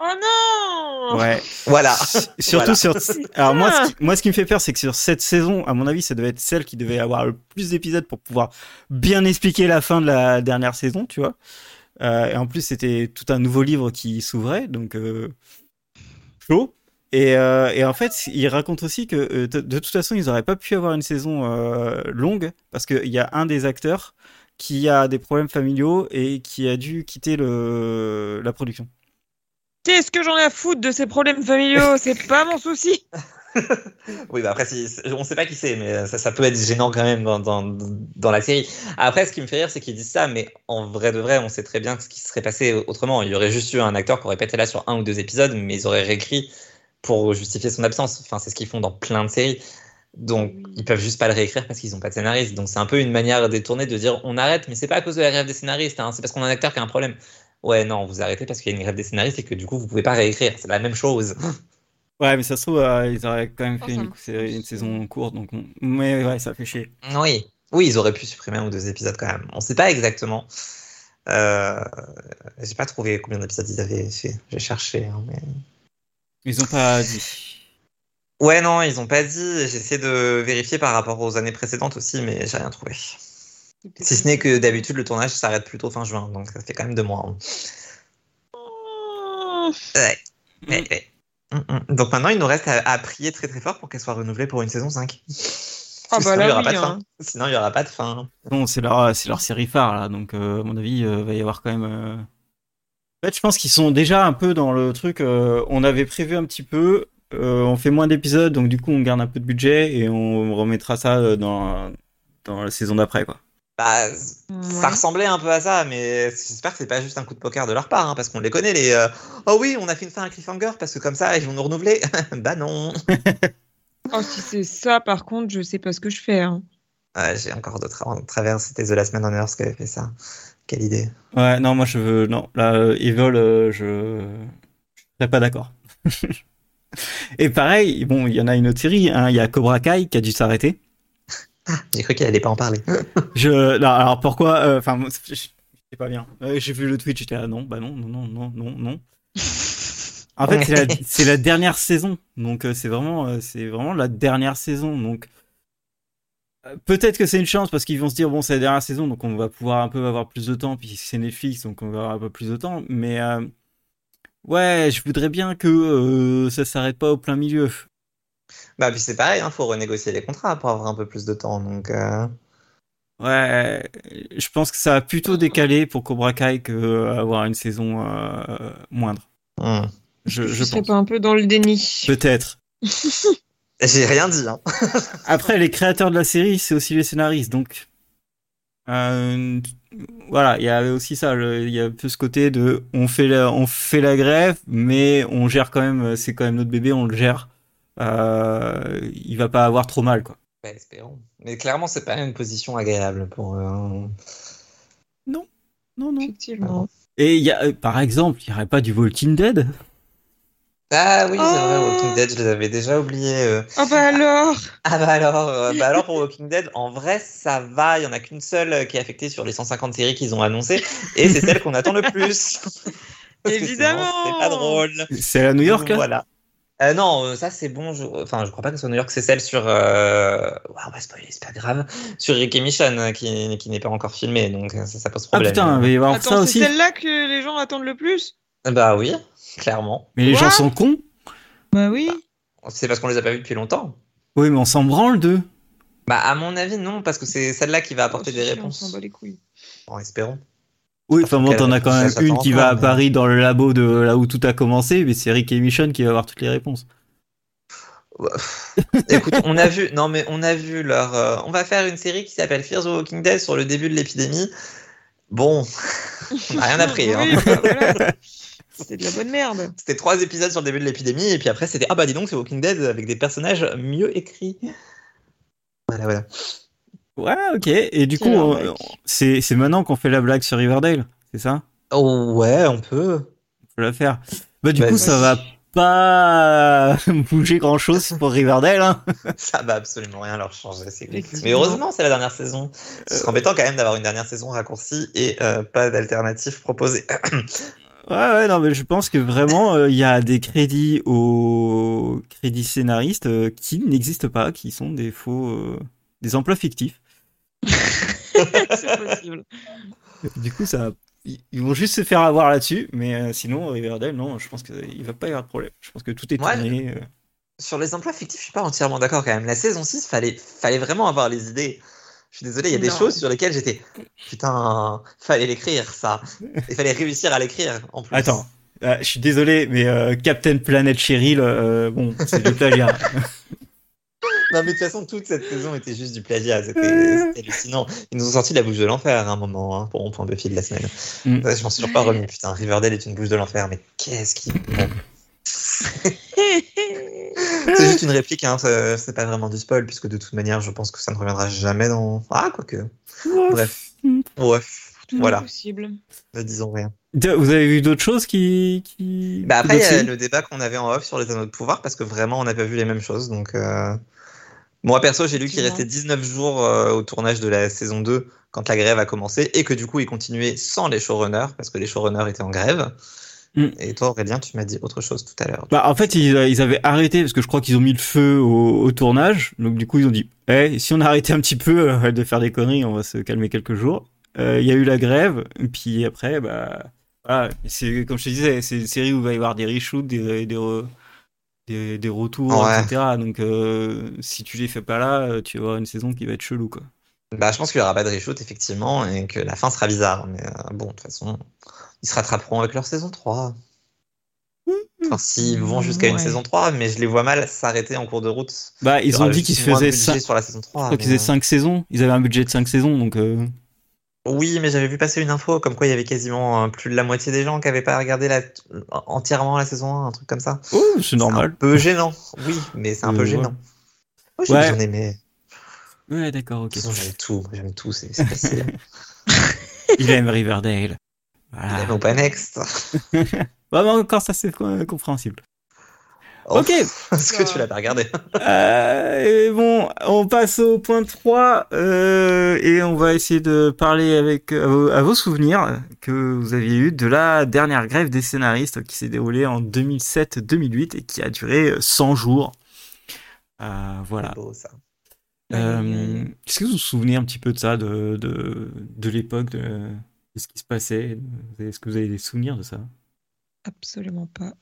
Oh non Ouais. Voilà. Surtout Voilà. sur. Alors moi, ce qui, moi, ce qui me fait peur, c'est que sur cette saison, à mon avis, ça devait être celle qui devait avoir le plus d'épisodes pour pouvoir bien expliquer la fin de la dernière saison, tu vois. Euh, et en plus, c'était tout un nouveau livre qui s'ouvrait, donc euh, chaud. Et, euh, et en fait, il raconte aussi que euh, de, de toute façon, ils n'auraient pas pu avoir une saison euh, longue parce qu'il y a un des acteurs qui a des problèmes familiaux et qui a dû quitter le, la production. Qu'est-ce que j'en ai à foutre de ces problèmes familiaux? C'est pas mon souci. Oui, bah après, si, on sait pas qui c'est, mais ça, ça peut être gênant quand même dans, dans, dans la série. Après, ce qui me fait rire, c'est qu'ils disent ça, mais en vrai de vrai, on sait très bien ce qui serait passé autrement. Il y aurait juste eu un acteur qui aurait pas été là sur un ou deux épisodes, mais ils auraient réécrit pour justifier son absence. Enfin, c'est ce qu'ils font dans plein de séries. Donc, ils peuvent juste pas le réécrire parce qu'ils ont pas de scénariste. Donc, c'est un peu une manière détournée de dire on arrête, mais c'est pas à cause de la grève des scénaristes, hein, c'est parce qu'on a un acteur qui a un problème. Ouais, non, vous arrêtez parce qu'il y a une grève des scénaristes et que du coup, vous pouvez pas réécrire. C'est la même chose. Ouais, mais ça se trouve, euh, ils auraient quand même Oh, fait une, me- série- une saison courte, donc on- mais ouais, ça fait chier. Oui, oui, ils auraient pu supprimer un ou deux épisodes quand même. On sait pas exactement. Euh, j'ai pas trouvé combien d'épisodes ils avaient fait. J'ai cherché, hein, mais. Ils ont pas dit. Ouais, non, ils ont pas dit. J'ai essayé de vérifier par rapport aux années précédentes aussi, mais j'ai rien trouvé. Si ce n'est que d'habitude le tournage s'arrête plutôt fin juin, donc ça fait quand même deux mois. hein. Oh, Ouais, ouais. Mm, mm. Donc maintenant, il nous reste à, à prier très très fort pour qu'elle soit renouvelée pour une saison 5. Ah bah Sinon, là, il y aura oui, pas de fin. hein. Sinon, il n'y aura pas de fin. Non, c'est leur, c'est leur série phare là, donc euh, à mon avis, euh, va y avoir quand même. euh, fait, je pense qu'ils sont déjà un peu dans le truc. euh, on avait prévu un petit peu, euh, on fait moins d'épisodes, donc du coup, on garde un peu de budget et on remettra ça euh, dans dans la saison d'après, quoi. Bah, Ouais. Ça ressemblait un peu à ça, mais j'espère que c'est pas juste un coup de poker de leur part, hein, parce qu'on les connaît, les euh, Oh oui, on a fait une fin à cliffhanger, parce que comme ça, ils vont nous renouveler. bah non. Oh, si c'est ça, par contre, je sais pas ce que je fais. hein. Ouais, J'ai encore d'autres à travers, c'était The Last Man on Earth qui avait fait ça. Quelle idée. Ouais, non, moi je veux. Non, là, euh, Evil, euh, je. Je serais pas d'accord. et pareil, bon, il y en a une autre série, hein, il y a Cobra Kai qui a dû s'arrêter. J'ai cru qu'elle allait pas en parler. Je, non, alors pourquoi euh, Enfin, moi, je sais pas bien. Euh, J'ai vu le Twitch, j'étais là, non, bah non, non, non, non, non, non. En fait, c'est la, la dernière saison, donc euh, c'est vraiment, euh, c'est vraiment la dernière saison. Donc euh, peut-être que c'est une chance parce qu'ils vont se dire bon, c'est la dernière saison, donc on va pouvoir un peu avoir plus de temps. Puis c'est Netflix, donc on va avoir un peu plus de temps. Mais euh, ouais, je voudrais bien que euh, ça s'arrête pas au plein milieu. bah, puis c'est pareil, hein, faut renégocier les contrats pour avoir un peu plus de temps, donc. euh, Ouais, je pense que ça a plutôt décalé pour Cobra Kai que euh, avoir une saison euh, moindre. hmm. Je, Je je serais pas un peu dans le déni. Peut-être. J'ai rien dit, hein. Après, les créateurs de la série, c'est aussi les scénaristes, donc euh, voilà, il y avait aussi ça. Il y a un peu ce côté de on fait la, on fait la grève, mais on gère quand même. C'est quand même notre bébé, on le gère. Euh, il va pas avoir trop mal, quoi. Bah, espérons. Mais clairement, c'est pas une position agréable pour eux. hein. Non, non. Effectivement. Et il y a, euh, par exemple, il y aurait pas du Walking Dead? Ah oui, c'est vrai, Walking Dead, je les avais déjà oubliés. Ah bah alors Ah bah alors, bah alors pour Walking Dead, en vrai, ça va. Il y en a qu'une seule qui est affectée sur les 150 séries qu'ils ont annoncées, et c'est celle qu'on attend le plus. Évidemment. C'est pas drôle. C'est à New York là Voilà. Euh, non, ça c'est bon. Je... Enfin, je crois pas que ce soit New York. C'est celle sur. Euh... Ouais, on va spoiler, c'est pas grave. Sur Rick et Michonne qui, qui n'est pas encore filmé, donc ça, ça pose Ah problème. putain, il va y avoir Attends, ça c'est aussi. celle-là que les gens attendent le plus? Bah oui, clairement. Mais les gens sont cons. Bah oui. C'est parce qu'on les a pas vus depuis longtemps. Oui, mais on s'en branle d'eux. Bah à mon avis non, parce que c'est celle-là qui va apporter Oh, des si, réponses. On s'en bat les couilles. En espérons. Oui, enfin bon, t'en as quand même ça une qui va à mais- Paris dans le labo de là où tout a commencé, mais c'est Rick et Michonne qui va avoir toutes les réponses. Écoute, on a vu, non mais on a vu leur. euh, on va faire une série qui s'appelle Fear the Walking Dead sur le début de l'épidémie. Bon, on n'a rien appris. hein. Oui, bah voilà. C'était de la bonne merde. C'était trois épisodes sur le début de l'épidémie, et puis après c'était ah bah dis donc c'est Walking Dead avec des personnages mieux écrits. Voilà, voilà. Ouais, ok. Et du C'est coup, c'est c'est maintenant qu'on fait la blague sur Riverdale, c'est ça? Oh ouais, on peut. On peut la faire. Bah du coup, ça va pas bouger grand chose pour Riverdale. Hein. Ça va absolument rien leur changer. c'est. Mais heureusement, c'est la dernière saison. Ce serait embêtant quand même d'avoir une dernière saison raccourcie et euh, pas d'alternative proposée. Ouais, ouais, non, mais je pense que vraiment, euh, il y a des crédits aux crédits scénaristes euh, qui n'existent pas, qui sont des faux, euh, des emplois fictifs. c'est possible. Du coup, ça, ils vont juste se faire avoir là-dessus, mais euh, sinon, Riverdale, non, je pense qu'il va pas y avoir de problème. Je pense que tout est Ouais. tourné. euh. Sur les emplois fictifs, je suis pas entièrement d'accord quand même. La saison 6, fallait, fallait vraiment avoir les idées. Je suis désolé, il y a des Non. choses sur lesquelles j'étais. Putain, fallait l'écrire ça. Il fallait réussir à l'écrire en plus. Attends, euh, je suis désolé, mais euh, Captain Planet Cheryl, euh, bon, c'est du plagiat. Non, mais de toute façon, toute cette saison était juste du plagiat. C'était hallucinant. Ils nous ont sorti la bouche de l'enfer à un moment hein, pour mon point Buffy de la semaine. Mm. Je m'en suis toujours pas remis. Putain, Riverdale est une bouche de l'enfer, mais qu'est-ce qui. C'est juste une réplique, hein, c'est pas vraiment du spoil, puisque de toute manière, je pense que ça ne reviendra jamais dans. Ah, quoique. Bref. Bref. Voilà, possible. ne disons rien. Vous avez vu d'autres choses qui, qui... Bah après, il y a le débat qu'on avait en off sur les anneaux de pouvoir, parce que vraiment, on n'a pas vu les mêmes choses. Donc, euh, moi, perso, j'ai lu qu'il restait 19 jours euh, au tournage de la saison 2 quand la grève a commencé, et que du coup, ils continuaient sans les showrunners, parce que les showrunners étaient en grève. Mm. Et toi, Aurélien, tu m'as dit autre chose tout à l'heure. Bah, en fait, ils, ils avaient arrêté parce que je crois qu'ils ont mis le feu au, au tournage. Donc, du coup, ils ont dit Eh, si on arrêtait un petit peu euh, de faire des conneries, on va se calmer quelques jours. Euh, Il y a eu la grève, et puis après, bah, voilà. C'est comme je te disais, c'est une série où il va y avoir des reshoots, des, des, re- des, des retours, Ouais. etc. Donc, euh, si tu les fais pas là, tu vas avoir une saison qui va être chelou, quoi. Bah, je pense qu'il y aura pas de reshoot, effectivement, et que la fin sera bizarre. Mais bon, de toute façon, ils se rattraperont avec leur saison 3. Enfin, s'ils vont jusqu'à une Ouais. saison 3, mais je les vois mal s'arrêter en cours de route. Bah, ils ont dit qu'ils se faisaient budget 5, sur la saison 3. je crois mais, qu'ils faisaient euh, 5 saisons. Ils avaient un budget de 5 saisons, donc. euh, Oui, mais j'avais vu passer une info comme quoi il y avait quasiment euh, plus de la moitié des gens qui n'avaient pas regardé la... entièrement la saison 1, un truc comme ça. Oh, c'est C'est normal. un peu gênant, oui, mais c'est un Euh, peu ouais. gênant. Moi, j'ai Ouais. bien aimé. Ouais, d'accord, ok. J'aime tout, j'aime tout, c'est c'est facile. Il aime Riverdale. Voilà. Mais pas Next. Mais encore, ça, c'est euh, compréhensible. Oh, Ok. Est-ce que tu l'as pas regardé Euh, et bon, on passe au point 3 euh, et on va essayer de parler avec à vos, à vos souvenirs que vous aviez eu de la dernière grève des scénaristes qui s'est déroulée en 2007-2008 et qui a duré 100 jours. Euh, voilà. Beau, ça. Euh, Est-ce que vous vous souvenez un petit peu de ça, de, de, de l'époque, de, de ce qui se passait Est-ce que vous avez des souvenirs de ça? Absolument pas.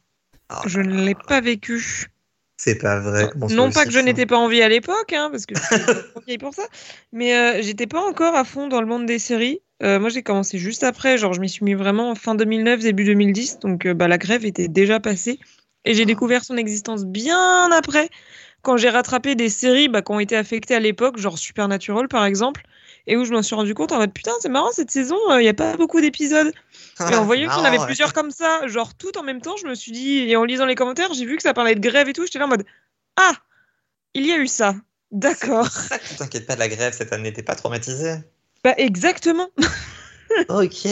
Ah, Je ne l'ai pas vécu. C'est pas vrai. Comment non pas que je n'étais pas en vie à l'époque, hein, parce que je suis trop vieille pour ça, mais euh, j'étais pas encore à fond dans le monde des séries. Euh, moi, j'ai commencé juste après, genre je m'y suis mis vraiment fin 2009, début 2010, donc euh, bah, la grève était déjà passée. Et j'ai découvert son existence bien après, quand j'ai rattrapé des séries bah, qui ont été affectées à l'époque, genre Supernatural par exemple, et où je m'en suis rendu compte en mode putain, c'est marrant, cette saison, il n'y a pas beaucoup d'épisodes. ça Et en voyant qu'il y en avait ouais. plusieurs comme ça, genre tout en même temps, je me suis dit, et en lisant les commentaires, j'ai vu que ça parlait de grève et tout, j'étais là en mode Ah, il y a eu ça. D'accord. Tu t'inquiètes pas de la grève cette année, t'es pas traumatisé. Bah exactement. ok.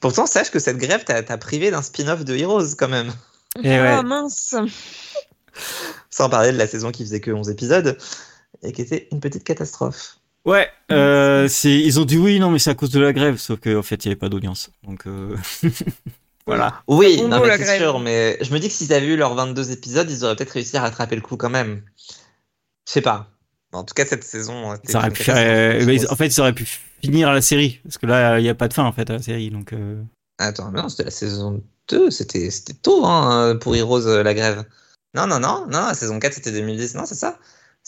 Pourtant, sache que cette grève t'a t'a privé d'un spin-off de Heroes quand même. Et ah ouais. mince. Sans parler de la saison qui faisait que 11 épisodes et qui était une petite catastrophe. Ouais, euh, c'est, ils ont dit oui, non, mais c'est à cause de la grève, sauf qu'en fait, il n'y avait pas d'audience. Donc, euh, voilà. Oui, On non, mais la c'est grève. sûr, mais je me dis que s'ils avaient eu leurs 22 épisodes, ils auraient peut-être réussi à rattraper le coup quand même. Je sais pas. En tout cas, cette saison. était Ça aurait pu faire, euh, mais en fait, ils auraient pu finir la série, parce que là, il n'y a pas de fin, en fait, à la série. Donc, euh, Attends, mais non, c'était la saison 2, c'était c'était tôt hein, pour Heroes, euh, la grève. Non, non, non, non, la saison 4 c'était 2010, non, c'est ça?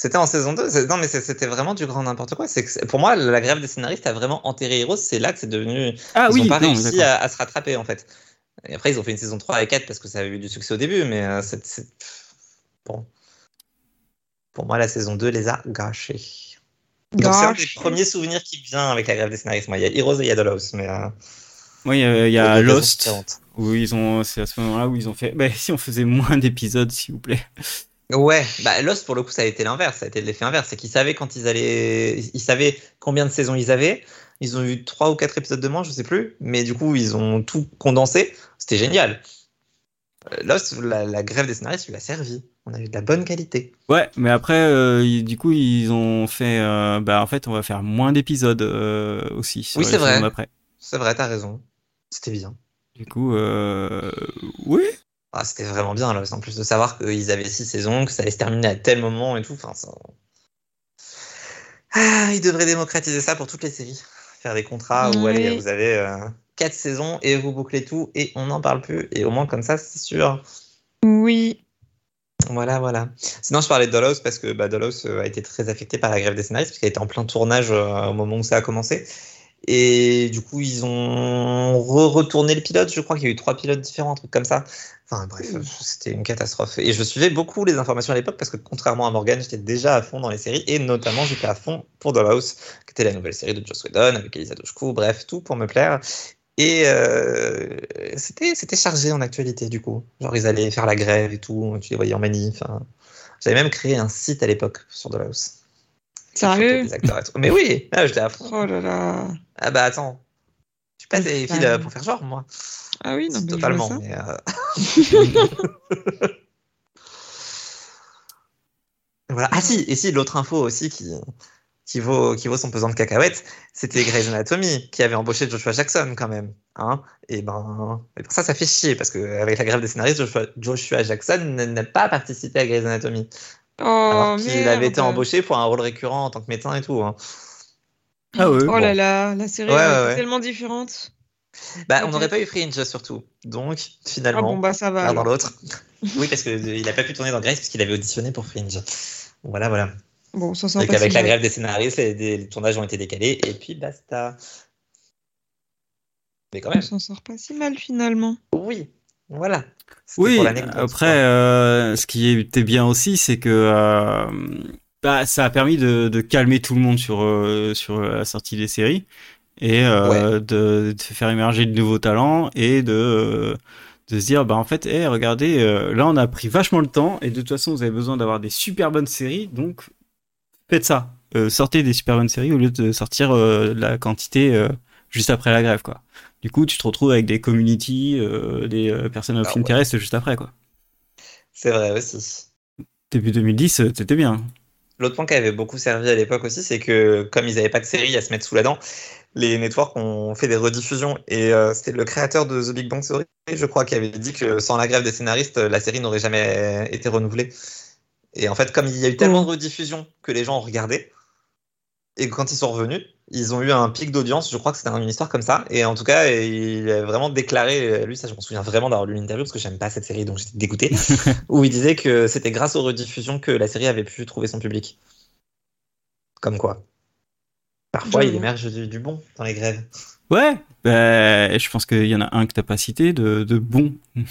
C'était en saison 2, c'est- non, mais c'était vraiment du grand n'importe quoi. C'est Pour moi, la grève des scénaristes a vraiment enterré Heroes, c'est là que c'est devenu. Ah ils oui, n'ont pas non, réussi à, à se rattraper en fait. Et après, ils ont fait une saison 3 et 4 parce que ça avait eu du succès au début, mais euh, c'est. Bon. Pour moi, la saison 2 les a gâchés. Donc, c'est un des premiers souvenirs qui me vient avec la grève des scénaristes. Moi, il y a Heroes et il y a Dollhouse, mais. euh, Oui, euh, il y a Lost, où ils ont, c'est à ce moment-là où ils ont fait, bah, si on faisait moins d'épisodes, s'il vous plaît. Ouais, bah Lost pour le coup ça a été l'inverse, ça a été l'effet inverse, c'est qu'ils savaient quand ils allaient, ils savaient combien de saisons ils avaient, ils ont eu trois ou quatre épisodes de moins, je sais plus, mais du coup ils ont tout condensé, c'était génial. Euh, Lost, la, la grève des scénaristes lui a servi, on a eu de la bonne qualité. Ouais, mais après, euh, du coup, ils ont fait, euh, bah, en fait, on va faire moins d'épisodes euh, aussi. sur Oui, c'est vrai. C'est vrai, t'as raison, c'était bien. Du coup, euh, oui. Ah, c'était vraiment bien Lost, en plus de savoir qu'ils avaient six saisons, que ça allait se terminer à tel moment et tout, enfin ça... Ah, ils devraient démocratiser ça pour toutes les séries. Faire des contrats où allez, vous avez euh, quatre saisons et vous bouclez tout et on n'en parle plus. Et au moins comme ça, c'est sûr. Oui. Voilà, voilà. Sinon, je parlais de Dollhouse parce que bah, Dollhouse euh, a été très affecté par la grève des scénaristes puisqu'elle était en plein tournage euh, au moment où ça a commencé. Et du coup, ils ont re-retourné le pilote. Je crois qu'il y a eu trois pilotes différents, un truc comme ça. Enfin bref, euh, c'était une catastrophe. Et je suivais beaucoup les informations à l'époque parce que contrairement à Morgan, j'étais déjà à fond dans les séries et notamment j'étais à fond pour Dollhouse, qui était la nouvelle série de Joss Whedon avec Elisa Dushku, bref, tout pour me plaire. Et euh, c'était c'était chargé en actualité du coup. Genre ils allaient faire la grève et tout, tu les voyais en manif. hein. J'avais même créé un site à l'époque sur Dollhouse. Sérieux Des acteurs et tout. Mais oui, là j'étais à fond. Oh là là. Ah bah attends, je suis pas des Putain. fils euh, pour faire genre moi. Ah oui, non, mais je vois Totalement. ça. mais, euh, voilà. Ah si, et si l'autre info aussi qui, qui, vaut, qui vaut son pesant de cacahuètes, c'était Grey's Anatomy qui avait embauché Joshua Jackson quand même. Hein et, ben, et ben ça, ça fait chier parce qu'avec la grève des scénaristes, Joshua, Joshua Jackson n'a pas participé à Grey's Anatomy. Oh, alors qu'il avait été embauché pour un rôle récurrent en tant que médecin et tout. hein. Ah ouais. Oh là là, la série Ouais, ouais, ouais. tellement différente. Bah, on n'aurait pas eu Fringe surtout. Donc, Ah finalement. bon, bah ça va. l'un dans l'autre. oui, parce qu'il n'a pas pu tourner dans Grace parce qu'il avait auditionné pour Fringe. Voilà, voilà. Bon, ça qu'avec si la grève des scénaristes, les, les- les tournages ont été décalés et puis basta. Mais quand On même, s'en sort pas si mal finalement. oui, voilà. Oui, pour l'anecdote, après, euh, ce qui était bien aussi, c'est que euh, bah, ça a permis de, de calmer tout le monde sur, euh, sur la sortie des séries et euh, de, de faire émerger de nouveaux talents et de, euh, de se dire, bah, en fait, hey, regardez, euh, là, on a pris vachement le temps et de toute façon, vous avez besoin d'avoir des super bonnes séries, donc faites ça. Euh, sortez des super bonnes séries au lieu de sortir euh, la quantité euh, juste après la grève, quoi. Du coup, tu te retrouves avec des community, euh, des euh, personnes of Ah ouais. interest juste après, quoi. C'est vrai aussi. Début 2010, euh, c'était bien. L'autre point qui avait beaucoup servi à l'époque aussi, c'est que comme ils n'avaient pas de série à se mettre sous la dent, les networks ont fait des rediffusions. Et euh, c'était le créateur de The Big Bang Theory, je crois, qui avait dit que sans la grève des scénaristes, la série n'aurait jamais été renouvelée. Et en fait, comme il y a eu tellement de rediffusions que les gens ont regardé, et quand ils sont revenus, ils ont eu un pic d'audience. Je crois que c'était une histoire comme ça. Et en tout cas, il a vraiment déclaré, lui, ça, je m'en souviens vraiment d'avoir lu l'interview parce que j'aime pas cette série, donc j'étais dégoûté, où il disait que c'était grâce aux rediffusions que la série avait pu trouver son public. Comme quoi. Parfois, il émerge du, du bon dans les grèves. Ouais, bah, je pense qu'il y en a un que t'as pas cité de, de bon.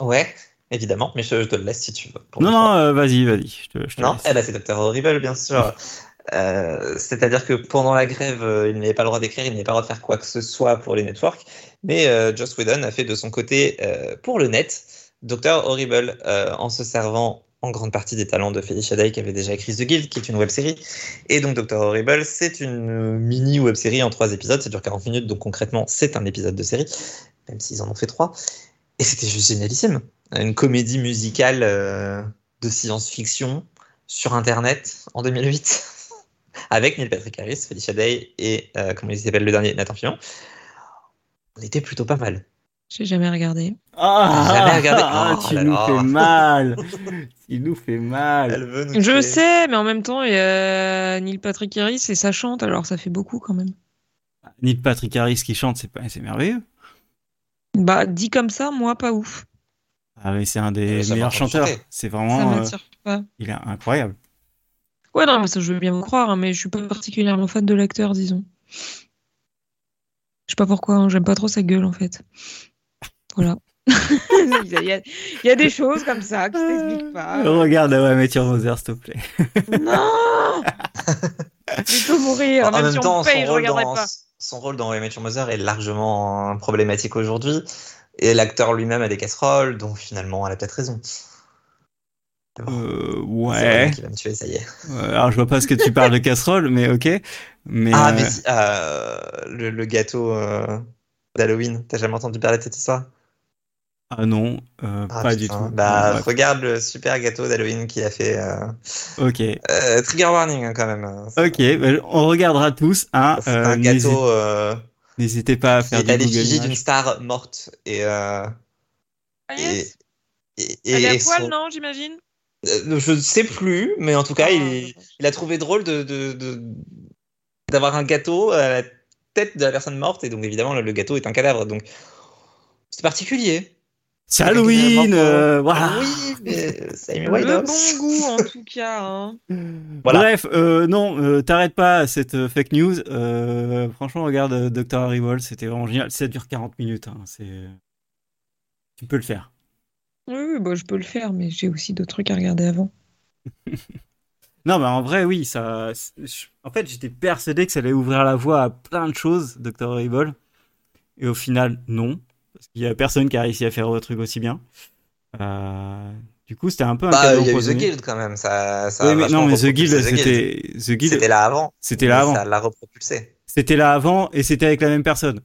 Ouais, évidemment, mais je, je te le laisse si tu veux. Non, non, euh, vas-y, vas-y. Je te, je te Non, eh ben, c'est Dr. Horrible, bien sûr. Euh, C'est-à-dire que pendant la grève, euh, il n'avait pas le droit d'écrire, il n'avait pas le droit de faire quoi que ce soit pour les networks. Mais euh, Joss Whedon a fait de son côté, euh, pour le net, Dr. Horrible, en se servant en grande partie des talents de Felicia Day, qui avait déjà écrit The Guild, qui est une web série. Et donc Dr. Horrible, c'est une mini web série en trois épisodes, ça dure 40 minutes, donc concrètement, c'est un épisode de série, même s'ils en ont fait trois. Et c'était juste génialissime. une comédie musicale de science-fiction sur Internet en 2008 avec Neil Patrick Harris, Felicia Day et euh, comment il s'appelle le dernier, Nathan Fillion. On était plutôt pas mal. J'ai jamais regardé. Ah, Jamais regardé. ah, Oh tu là nous là. fais mal. tu nous fais mal. Nous Je sais, mais en même temps, il y a Neil Patrick Harris et ça chante, alors ça fait beaucoup quand même. Neil Patrick Harris qui chante, c'est pas, c'est merveilleux. Bah, dit comme ça, moi, pas ouf. Ah mais c'est un des Euh, ça meilleurs chanteurs. C'est Ça vraiment, euh, m'attire pas. il est incroyable. Ouais, non, mais ça, je veux bien vous croire, hein, mais je suis pas particulièrement fan de l'acteur, disons. Je sais pas pourquoi, hein, j'aime pas trop sa gueule, en fait. Voilà. il, y a, il y a des choses comme ça qui s'expliquent pas. Regarde, ouais, mais tu Mother, s'il te plaît. Non Plutôt mourir, En même même si on temps, me paye, son je rôle, regarderai dans, pas. son rôle dans Your Mother est largement problématique aujourd'hui. Et l'acteur lui-même a des casseroles, donc finalement, elle a peut-être raison. Euh, ouais. Renan qui va me tuer, ça y est. Euh, Alors je vois pas ce que tu parles de casserole, mais ok. Mais, ah, euh, mais euh, le, le gâteau euh, d'Halloween, t'as jamais entendu parler de cette histoire? Ah non, euh, Ah, pas putain. du tout. Bah, regarde le super gâteau d'Halloween qu'il a fait. euh, Ok, euh, trigger warning, hein, quand même. hein. Ok, bah, on regardera tous. Hein, C'est euh, un gâteau euh, N'hésitez pas à faire Google l'effigie d'une star morte. Et, euh, Ah, et, yes. et, Elle est à et poil, son- non, j'imagine? Je ne sais plus, mais en tout cas, Ah, il, il a trouvé drôle de, de- de- d'avoir un gâteau à la tête de la personne morte, et donc évidemment, le, le gâteau est un cadavre. Donc, c'est particulier. C'est Halloween, euh, voilà. Oui, mais ça a mis Le bon goût, en tout cas. Hein. Voilà. Bref, euh, non, euh, t'arrêtes pas cette euh, fake news. Euh, franchement, regarde euh, Dr. Harry c'était vraiment génial. Ça dure 40 minutes. Hein, c'est... Tu peux le faire. Oui, bah, je peux le faire, mais j'ai aussi d'autres trucs à regarder avant. Non, mais en vrai, oui, ça. En fait, j'étais persuadé que ça allait ouvrir la voie à plein de choses, Dr. Harry Ball. Et au final, non. Parce qu'il y a personne qui a réussi à faire un truc aussi bien. Euh, Du coup, c'était un peu un Bah, cadeau il y a eu The. Guild quand même. Ça, ça Oui, mais non, mais The Guild, c'était The Guild, C'était là avant. c'était là avant. Ça l'a repropulsé. C'était là avant et c'était avec la même personne.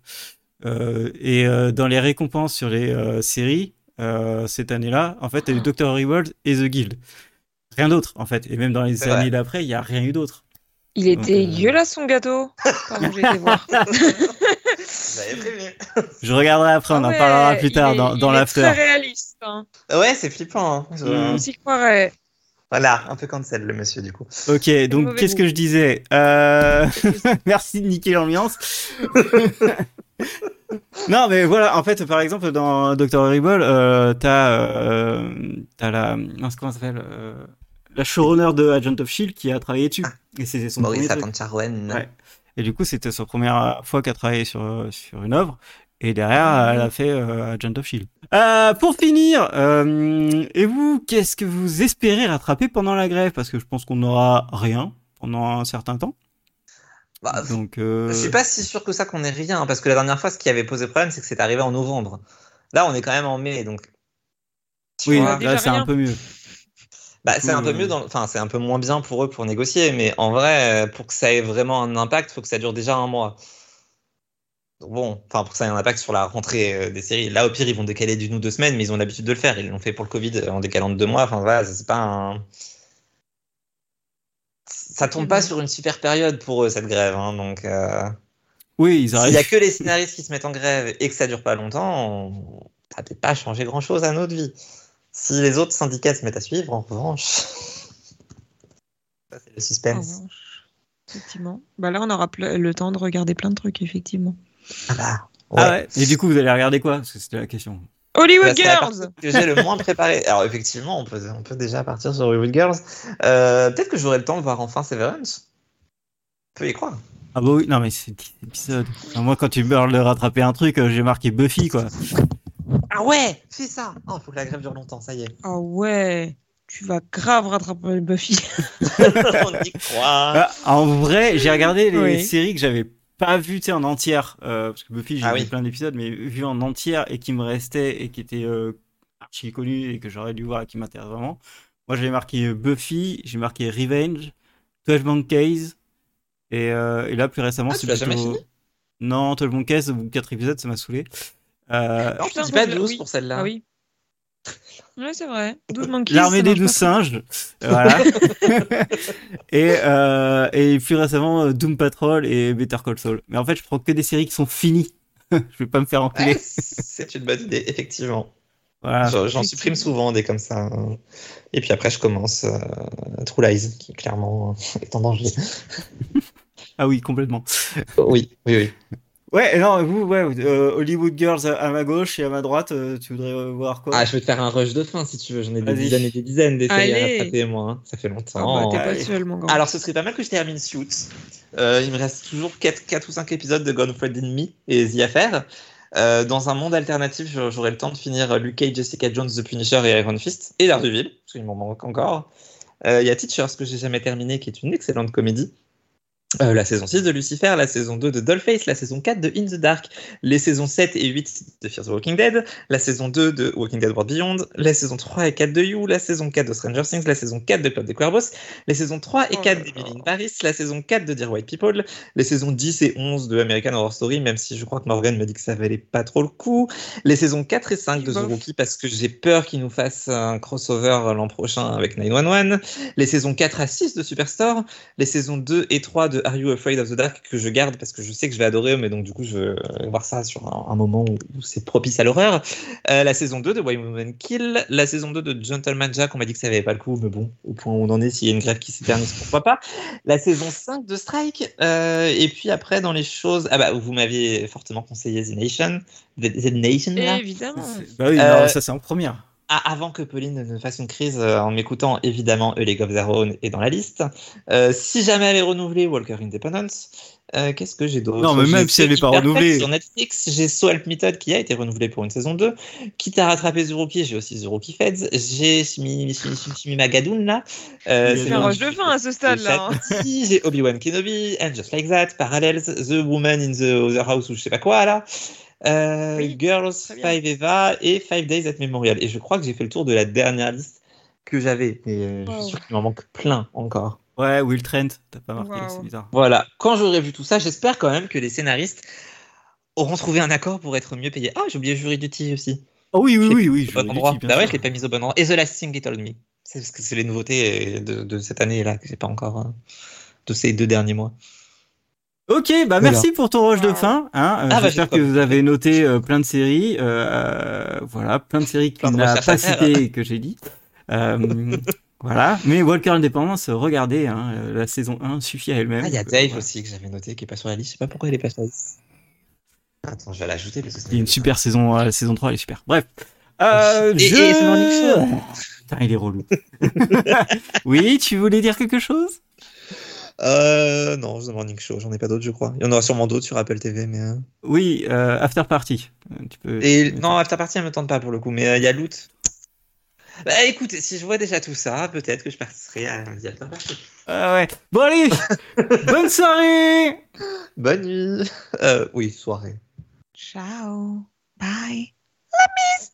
Euh, et euh, dans les récompenses sur les euh, séries euh, cette année-là, en fait, t'as eu Dr. Horrible et The Guild. Rien d'autre, en fait. Et même dans les C'est années d'après, il y a rien eu d'autre. Il est Donc, euh, dégueulasse son gâteau. Pardon, j'ai été voir. Je regarderai après, on en ouais, parlera plus il tard est- dans, dans il l'after. très réaliste. Hein. Ouais, c'est flippant. hein. Je-. On s'y croirait. Voilà, un peu cancel le monsieur du coup. Ok, donc qu'est-ce que je disais Euh, Merci de niquer l'ambiance. non, mais voilà, en fait, par exemple, dans Dr. Horrible, euh, t'as euh, t'as la. Comment ça s'appelle euh, La showrunner de Agent of Shield qui a travaillé dessus. Et c'était son Maurice premier truc. Atancharouen. Ouais. Et du coup, c'était sa première fois qu'elle travaillé sur, sur une œuvre. Et derrière, elle a fait euh, Agent of Shield. Euh, pour finir, euh, et vous, qu'est-ce que vous espérez rattraper pendant la grève? Parce que je pense qu'on n'aura rien pendant un certain temps. Bah, Donc, euh, Je suis pas si sûr que ça qu'on ait rien, parce que la dernière fois, ce qui avait posé problème, c'est que c'est arrivé en novembre. Là, on est quand même en mai, donc. Tu oui, vois, là, c'est un peu mieux. bah, c'est un peu mieux, dans... enfin, c'est un peu moins bien pour eux pour négocier, mais en vrai, pour que ça ait vraiment un impact, faut que ça dure déjà un mois. Bon, enfin, pour que ça ait un impact sur la rentrée euh, des séries. Là, au pire, ils vont décaler d'une ou deux semaines, mais ils ont l'habitude de le faire. Ils l'ont fait pour le Covid euh, en décalant de deux mois. Enfin, voilà, c'est pas un. Ça tombe pas Mhm. sur une super période pour eux, cette grève, hein, donc. euh, Oui, ils S'il arrivent. y a que les scénaristes qui se mettent en grève et que ça dure pas longtemps, on... ça peut-être pas changer grand chose à notre vie. Si les autres syndicats se mettent à suivre, en revanche, ça c'est le En suspense. revanche, Effectivement. Bah là, on aura le temps de regarder plein de trucs, effectivement. Ah bah, Ah ouais. Et du coup, vous allez regarder quoi? Parce que c'était la question. Hollywood Bah, Girls que j'ai le moins préparé. Alors effectivement, on peut, on peut déjà partir sur Hollywood Girls. Euh, peut-être que j'aurai le temps de voir enfin Severance. On peut y croire. Ah bah oui, non mais c'est 10 épisodes. Enfin, moi, quand tu me parles de rattraper un truc, euh, j'ai marqué Buffy, quoi. Ah ouais, fais ça. Oh, faut que la grève dure longtemps, ça y est. Ah ouais, tu vas grave rattraper Buffy. on y croit. Ah, en vrai, j'ai regardé les Oui. séries que j'avais pas vues tu sais, en entière. euh, parce que Buffy, j'ai Ah vu oui. plein d'épisodes, mais vues en entière et qui me restaient et qui étaient euh, archi connues et que j'aurais dû voir et qui m'intéressent vraiment. Moi, j'avais marqué euh, Buffy, j'ai marqué Revenge, 12 Monkeys. Et, euh, et là, plus récemment, Ah, c'est l'as jamais plutôt- fini? Non, 12 Monkeys, au bout de 4 épisodes, ça m'a saulé. Euh, Non, Putain, tu dis pas faut que je- 12 oui. pour celle-là. Ah oui. Ouais, c'est vrai. L'armée des douze singes. voilà. et, euh, et plus récemment, euh, Doom Patrol et Better Call Saul. Mais en fait, je prends que des séries qui sont finies. je vais pas me faire enculer. Ouais, c'est une bonne idée, effectivement. Voilà. J'en- supprime souvent des comme ça. hein. Et puis après, je commence euh, True Lies, qui clairement est en danger. Ah oui, complètement. oui, oui, oui. Ouais, non, vous, ouais, euh, Hollywood Girls à, ma gauche et à ma droite, euh, tu voudrais euh, voir quoi? Ah, je vais te faire un rush de fin si tu veux. J'en ai des dizaines et des dizaines des séries à rattraper, moi. hein. Ça fait Ah longtemps. bah, pas seul, mon grand. Alors, ce serait pas mal que je termine Suits. Euh, il me reste toujours 4, ou 5 épisodes de Godfrey Me et The Affair. Euh, dans un monde alternatif, j'aurais j'aurai le temps de finir Luke Cage, Jessica Jones, The Punisher et Iron Fist et Daredevil, parce qu'il m'en manque encore. Euh, Il y a Teachers que j'ai jamais terminé, qui est une excellente comédie. Euh, la saison 6 de Lucifer, la saison 2 de Dollface, la saison 4 de In the Dark, les saisons 7 et 8 de Fear the Walking Dead, la saison 2 de Walking Dead World Beyond, la saison 3 et 4 de You, la saison 4 de Stranger Things, la saison 4 de Club des Cuervos, les saisons 3 et Oh 4 là d'Emily in Paris, la saison 4 de Dear White People, les saisons 10 et 11 de American Horror Story, même si je crois que Morgan me dit que ça valait pas trop le coup, les saisons 4 et 5 de The. Rookie parce que j'ai peur qu'ils nous fassent un crossover l'an prochain avec 911, les saisons 4 à 6 de Superstore, les saisons 2 et 3 de Are You Afraid of the Dark que je garde parce que je sais que je vais adorer, mais donc du coup je veux voir ça sur un, un moment où, où c'est propice à l'horreur. Euh, la saison 2 de Why Women Kill, la saison 2 de Gentleman Jack, on m'a dit que ça valait pas le coup, mais bon, au point où on en est, s'il y a une grève qui s'éternise, pourquoi pas. La saison 5 de Strike, euh, et puis après dans les choses, ah bah vous m'aviez fortement conseillé The Nation, The, The Nation là. Évidemment. Bah oui, Euh, non, ça c'est en première. Ah, avant que Pauline ne fasse une crise euh, en m'écoutant, évidemment, A League of Their Own est dans la liste. Euh, si jamais elle est renouvelée, Walker Independence. Euh, Qu'est-ce que j'ai d'autre? Non, mais même si elle n'est pas renouvelée. Sur Netflix, j'ai So Help Me Todd qui a été renouvelé pour une saison 2. Quitte à rattraper The Rookie, j'ai aussi The Rookie Feds. J'ai Shimi, Magadoun là. Euh, c'est rush de fin à ce stade-là. hein. J'ai Obi-Wan Kenobi, And Just Like That, Parallels, The Woman in the Other House ou je sais pas quoi là. Euh, Oui, Girls. Five Eva et Five Days at Memorial. Et je crois que j'ai fait le tour de la dernière liste que j'avais. Et euh, je suis sûr qu'il m'en manque plein encore. Ouais, Will Trent, t'as pas marqué, Wow. c'est bizarre. Voilà. Quand j'aurai vu tout ça, j'espère quand même que les scénaristes auront trouvé un accord pour être mieux payés. Ah, j'ai oublié Jury Duty aussi. Oh oui, oui, oui, oui. Je endroit. Bah ouais, je l'ai pas mis au bon endroit. Et The Last Thing He Told Me. C'est parce que c'est les nouveautés de, de cette année là que j'ai pas encore euh, de ces deux derniers mois. Ok, bah Voilà. merci pour ton rush de fin. Hein. Euh, Ah, bah, J'espère que vous avez noté euh, plein de séries. Euh, voilà, plein de séries qu'il n'a pas citées et que j'ai dit. Euh, voilà, mais Walker Independence, regardez, hein, la saison 1 suffit à elle-même. Ah, il y a Dave voilà. aussi que j'avais noté qui est pas sur la liste. Je sais pas pourquoi il est pas sur la liste. Attends, je vais l'ajouter parce que c'est Il y a une super saison, euh, la saison 3 elle est super. Bref. Euh, Et- je... et. Putain, il est relou. oui, tu voulais dire quelque chose? Euh, non, The Morning Show, j'en ai pas d'autres, je crois. Il y en aura sûrement d'autres sur Apple TV, mais. euh, Oui, euh, After Party. Euh, Tu peux... Et non, After Party, elle me tente pas pour le coup, mais euh, il y a Loot. Bah écoute, si je vois déjà tout ça, peut-être que je partirai à The After Party. Ah ouais. Bon allez, bonne soirée Bonne nuit. Euh, oui, soirée. Ciao. Bye.